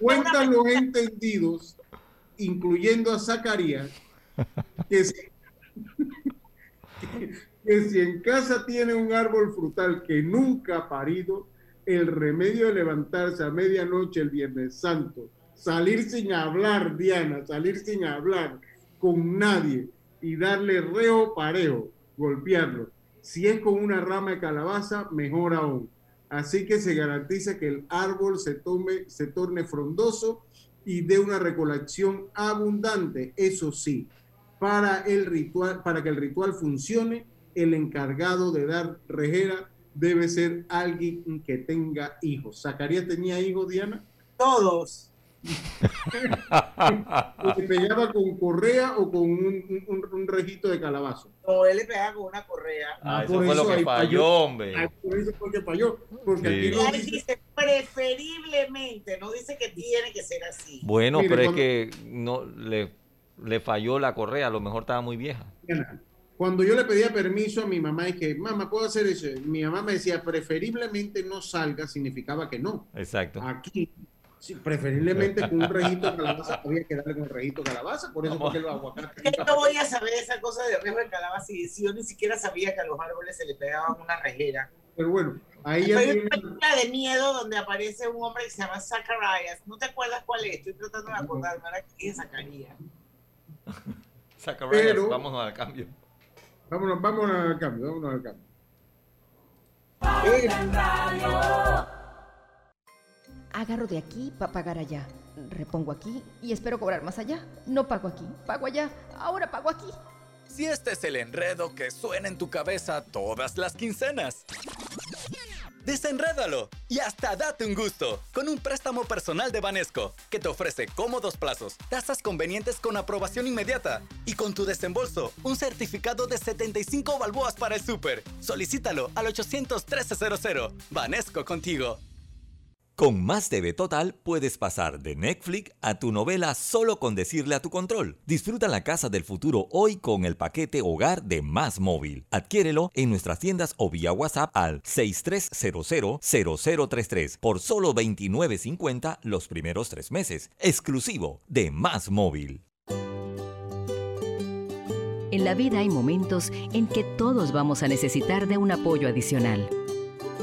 Cuentan los entendidos, incluyendo a Zacarías, que si, *laughs* que si en casa tiene un árbol frutal que nunca ha parido, el remedio de levantarse a medianoche el Viernes Santo, salir sin hablar, Diana, salir sin hablar con nadie y darle reo parejo, golpearlo. Si es con una rama de calabaza, mejor aún. Así que se garantiza que el árbol se, tome, se torne frondoso y dé una recolección abundante. Eso sí, para, el ritual, para que el ritual funcione, el encargado de dar rejera debe ser alguien que tenga hijos. ¿Zacarías tenía hijos, Diana? Todos. ¿Le pegaba con correa o con un, un, un rejito de calabazo? No, él le pegaba con una correa. Ah, eso por fue lo que falló, hombre. Ah, Por eso fue que falló. Porque Sí. aquí Y no dice- dice preferiblemente, no dice que tiene que ser así. Bueno, Mire, pero es cuando- que no le, le falló la correa, a lo mejor estaba muy vieja. Cuando yo le pedía permiso a mi mamá y que, mamá, ¿puedo hacer eso? Mi mamá me decía, preferiblemente no salga, significaba que no. Exacto. Aquí, sí, preferiblemente con un rejito de calabaza, *laughs* había que darle con el rejito de calabaza, por eso porque los aguacates. ¿Qué no voy a saber esa cosa de riesgo de calabaza si, si yo ni siquiera sabía que a los árboles se le pegaban una rejera? Pero bueno, ahí ya Hay una película de miedo donde aparece un hombre que se llama Zacharias. ¿No te acuerdas cuál es? Estoy tratando de acordarme ahora que es Zacarías. *laughs* Zacharias, Pero- vamos al cambio. Vámonos, vámonos al cambio, vámonos al cambio. Agarro de aquí para pagar allá. Repongo aquí y espero cobrar más allá. No pago aquí, pago allá. Ahora pago aquí. Si este es el enredo que suena en tu cabeza todas las quincenas. Desenrédalo y hasta date un gusto con un préstamo personal de Banesco que te ofrece cómodos plazos, tasas convenientes con aprobación inmediata y con tu desembolso un certificado de 75 balboas para el súper. Solicítalo al 800 1300. Banesco contigo. Con Más TV Total puedes pasar de Netflix a tu novela solo con decirle a tu control. Disfruta la casa del futuro hoy con el paquete hogar de Más Móvil. Adquiérelo en nuestras tiendas o vía WhatsApp al 63000033 por solo $29.50 los primeros tres meses. Exclusivo de Más Móvil. En la vida hay momentos en que todos vamos a necesitar de un apoyo adicional.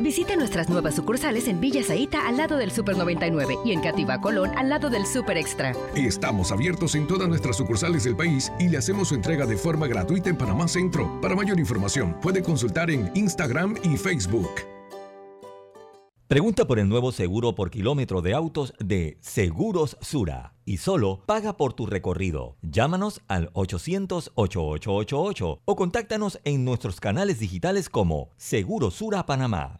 Visite nuestras nuevas sucursales en Villa Zaita al lado del Super 99 y en Cativa Colón al lado del Super Extra. Estamos abiertos en todas nuestras sucursales del país y le hacemos su entrega de forma gratuita en Panamá Centro. Para mayor información, puede consultar en Instagram y Facebook. Pregunta por el nuevo seguro por kilómetro de autos de Seguros Sura y solo paga por tu recorrido. Llámanos al 800-8888 o contáctanos en nuestros canales digitales como Seguro Sura Panamá.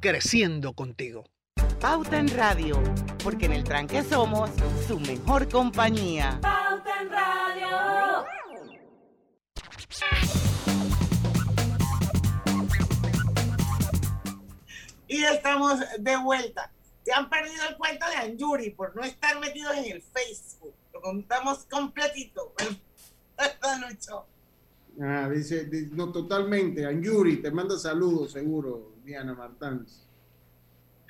creciendo contigo. Pauta en Radio, porque en el tranque somos su mejor compañía. Pauta en Radio. Y estamos de vuelta. Se han perdido el cuento de Anjuri por no estar metidos en el Facebook. Lo contamos completito. ¿Verdad, *laughs* Lucho? Ah, dice, di- no, totalmente. Anjuri, te manda saludos, seguro, Diana Martans.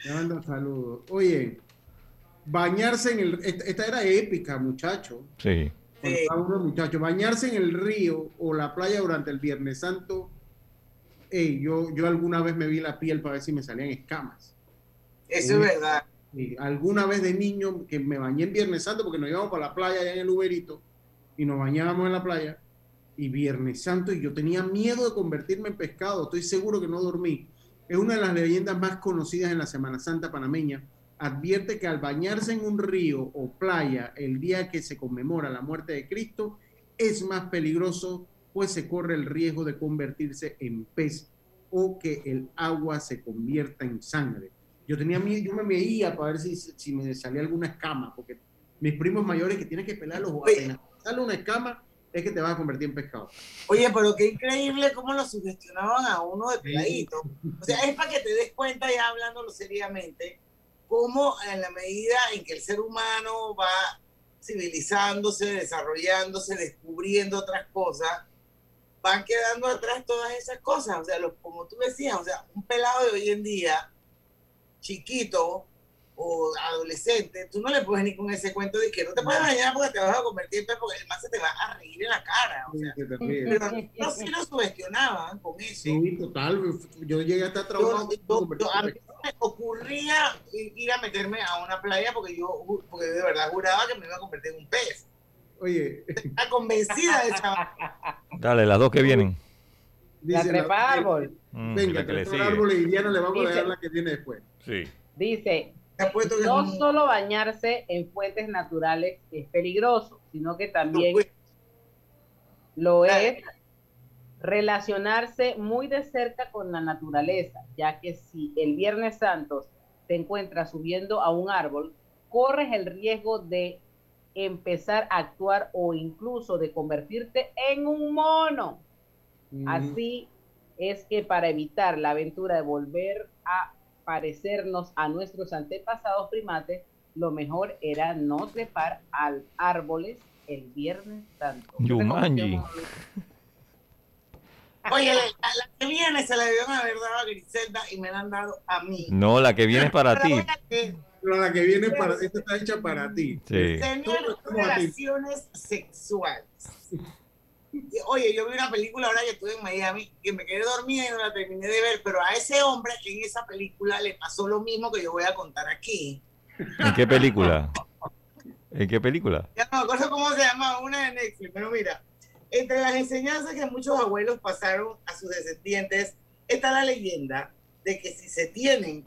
Te manda saludos. Oye, bañarse en el. Esta, esta era épica, muchacho. Sí. Cuando estaba uno, muchacho, bañarse en el río o la playa durante el Viernes Santo. yo, yo alguna vez me vi la piel para ver si me salían escamas. Eso es verdad. Sí, alguna vez de niño que me bañé en Viernes Santo porque nos íbamos para la playa allá en el Uberito y nos bañábamos en la playa y Viernes Santo y yo tenía miedo de convertirme en pescado, estoy seguro que no dormí. Es una de las leyendas más conocidas en la Semana Santa panameña. Advierte que al bañarse en un río o playa el día que se conmemora la muerte de Cristo es más peligroso pues se corre el riesgo de convertirse en pez o que el agua se convierta en sangre. yo tenía yo me veía para ver si, si me salía alguna escama, porque mis primos mayores que tienen que pelar los apenas sale una escama, es que te vas a convertir en pescado. Oye, pero qué increíble cómo lo sugestionaban a uno de peladito. O sea, es para que te des cuenta ya hablándolo seriamente, cómo en la medida en que el ser humano va civilizándose, desarrollándose, descubriendo otras cosas, van quedando atrás todas esas cosas. O sea, los, como tú decías, o sea, un pelado de hoy en día, chiquito o adolescente, tú no le puedes ni con ese cuento de que no te puedes bañar porque te vas a convertir en pez, porque además se te va a reír en la cara. O sea, terrible. pero no sí lo sugestionaban con eso. Sí, total. Yo llegué a estar Yo- traumado. yo- yo- a mí me ocurría ir a meterme a una playa porque yo porque de verdad juraba que me iba a convertir en un pez. Oye, Está convencida de esa. Dale, las dos que vienen. La trepa árbol. Mm, Venga, la que le árbol y Diana le vamos a dejar la que viene después. Sí. Dice, que no es solo bañarse en fuentes naturales es peligroso, sino que también lo es relacionarse muy de cerca con la naturaleza, ya que si el Viernes Santo te encuentras subiendo a un árbol, corres el riesgo de empezar a actuar o incluso de convertirte en un mono. Así es que para evitar la aventura de volver a parecernos a nuestros antepasados primates, lo mejor era no trepar a árboles el Viernes Santo. Yumanji. *laughs* Oye, la, la que viene se la debieron haber dado a Griselda y me la han dado a mí. No, la que viene es para ti. Pero la que viene para, esta está hecha para ti. Sí. A relaciones sexuales. *laughs* Oye, yo vi una película ahora que estuve en Miami que me quedé dormida y no la terminé de ver, pero a ese hombre en esa película le pasó lo mismo que yo voy a contar aquí. ¿En qué película? ¿En qué película? Ya no me acuerdo cómo se llama, una de Netflix, pero mira, entre las enseñanzas que muchos abuelos pasaron a sus descendientes, está la leyenda de que si se tienen,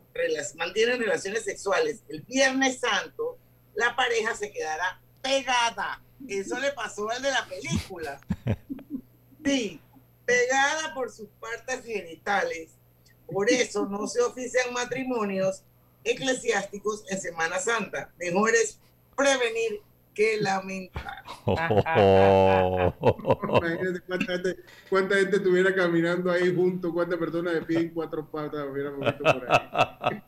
mantienen relaciones sexuales el Viernes Santo, la pareja se quedará pegada. Eso le pasó al de la película. Sí, pegada por sus partes genitales. Por eso no se ofician matrimonios eclesiásticos en Semana Santa. Mejor es prevenir que lamentar. Imagínate cuánta gente, cuánta gente estuviera caminando ahí junto, cuántas personas de pie en cuatro patas visto por ahí.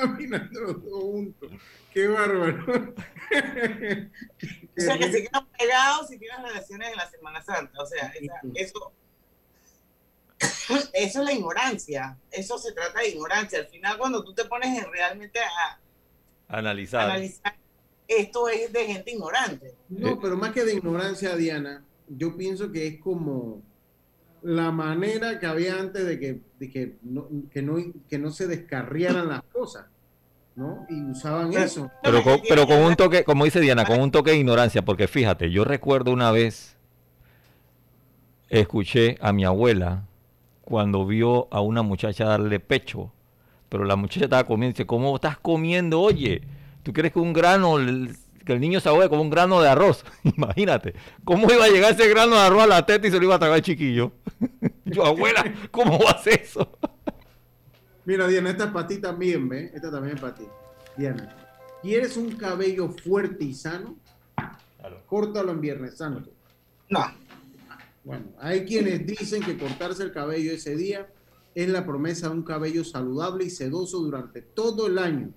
Caminando los dos juntos. Qué bárbaro. O sea, que se quedan pegados si tienen relaciones en la Semana Santa. O sea, esa- eso, *coughs* eso es la ignorancia. Eso se trata de ignorancia. Al final, cuando tú te pones en realmente a Analizar. analizar, esto es de gente ignorante. No, pero más que de ignorancia, Diana, yo pienso que es como la manera que había antes de que, de que, no, que, no, que no se descarriaran las cosas, ¿no? Y usaban eso. Pero con, pero con un toque, como dice Diana, con un toque de ignorancia, porque fíjate, yo recuerdo una vez, escuché a mi abuela cuando vio a una muchacha darle pecho, pero la muchacha estaba comiendo, dice, ¿cómo estás comiendo? Oye, ¿tú crees que un grano, que el niño se ahogue como un grano de arroz? *laughs* Imagínate, ¿cómo iba a llegar ese grano de arroz a la teta y se lo iba a tragar el chiquillo? *laughs* yo, abuela, ¿cómo va a hacer eso? Mira, Diana, esta es para ti también, ¿ves? Esta también es para ti. Diana, ¿quieres un cabello fuerte y sano? Córtalo en Viernes Santo. No. Bueno, hay quienes dicen que cortarse el cabello ese día es la promesa de un cabello saludable y sedoso durante todo el año.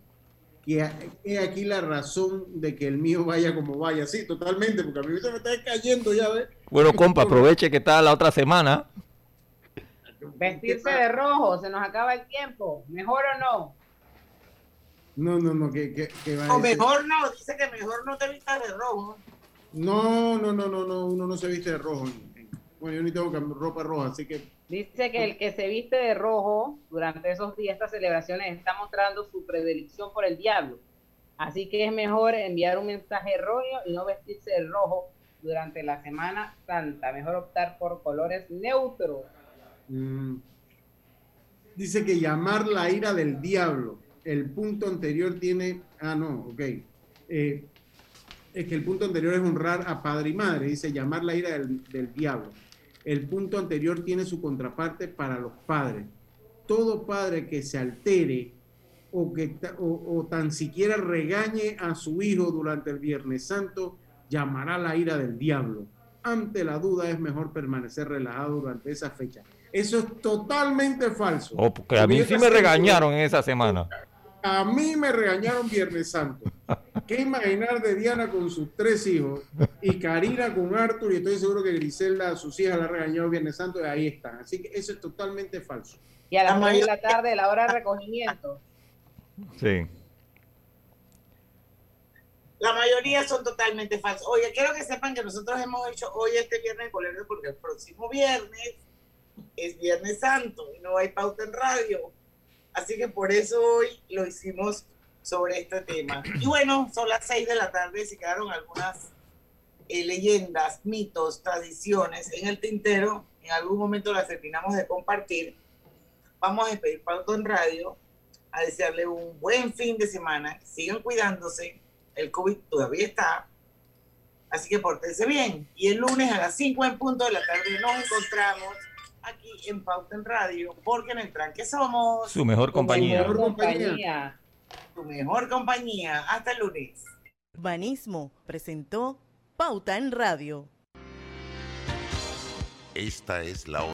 Que es aquí la razón de que el mío vaya como vaya. Sí, totalmente, porque a mí se me está cayendo ya, ¿ves? Bueno, compa, aproveche que está la otra semana. Vestirse de rojo, se nos acaba el tiempo. ¿Mejor o no? No, no, no, que, que, que va a O decir- mejor no, dice que mejor no te vistas de rojo. No, no, no, no, no, uno no se viste de rojo. Bueno, yo ni tengo ropa roja, así que Dice que el que se viste de rojo durante esos días, estas celebraciones, está mostrando su predilección por el diablo. Así que es mejor enviar un mensaje erróneo y no vestirse de rojo durante la Semana Santa. Mejor optar por colores neutros. Mm. Dice que llamar la ira del diablo. El punto anterior tiene. Ah, no, ok. Eh, es que el punto anterior es honrar a padre y madre. Dice llamar la ira del, del diablo. El punto anterior tiene su contraparte para los padres. Todo padre que se altere o, que, o, o tan siquiera regañe a su hijo durante el Viernes Santo, llamará la ira del diablo. Ante la duda es mejor permanecer relajado durante esa fecha. Eso es totalmente falso. Oh, porque a mí sí me regañaron en esa semana. A mí me regañaron Viernes Santo. *laughs* ¿Qué imaginar de Diana con sus tres hijos y Karina con Arthur? Y estoy seguro que Griselda, sus hijas, la ha regañado Viernes Santo y ahí están. Así que eso es totalmente falso. Y a las La 3 de la tarde, la hora de recogimiento. Sí. La mayoría son totalmente falsos. Oye, quiero que sepan que nosotros hemos hecho hoy este viernes el colegio porque el próximo viernes es Viernes Santo y no hay pauta en radio. Así que por eso hoy lo hicimos sobre este tema. Y bueno, son las seis de la tarde y se quedaron algunas eh, leyendas, mitos, tradiciones en el tintero. En algún momento las terminamos de compartir. Vamos a despedir pauta en radio, a desearle un buen fin de semana. Sigan cuidándose. El COVID todavía está. Así que pórtense bien. Y el lunes a las 5 en punto de la tarde nos encontramos aquí en Pauta en Radio, porque en el tranque somos Su mejor compañía. mejor compañía. Compañía. Tu mejor compañía. Hasta el lunes. Urbanismo presentó Pauta en Radio. Esta es la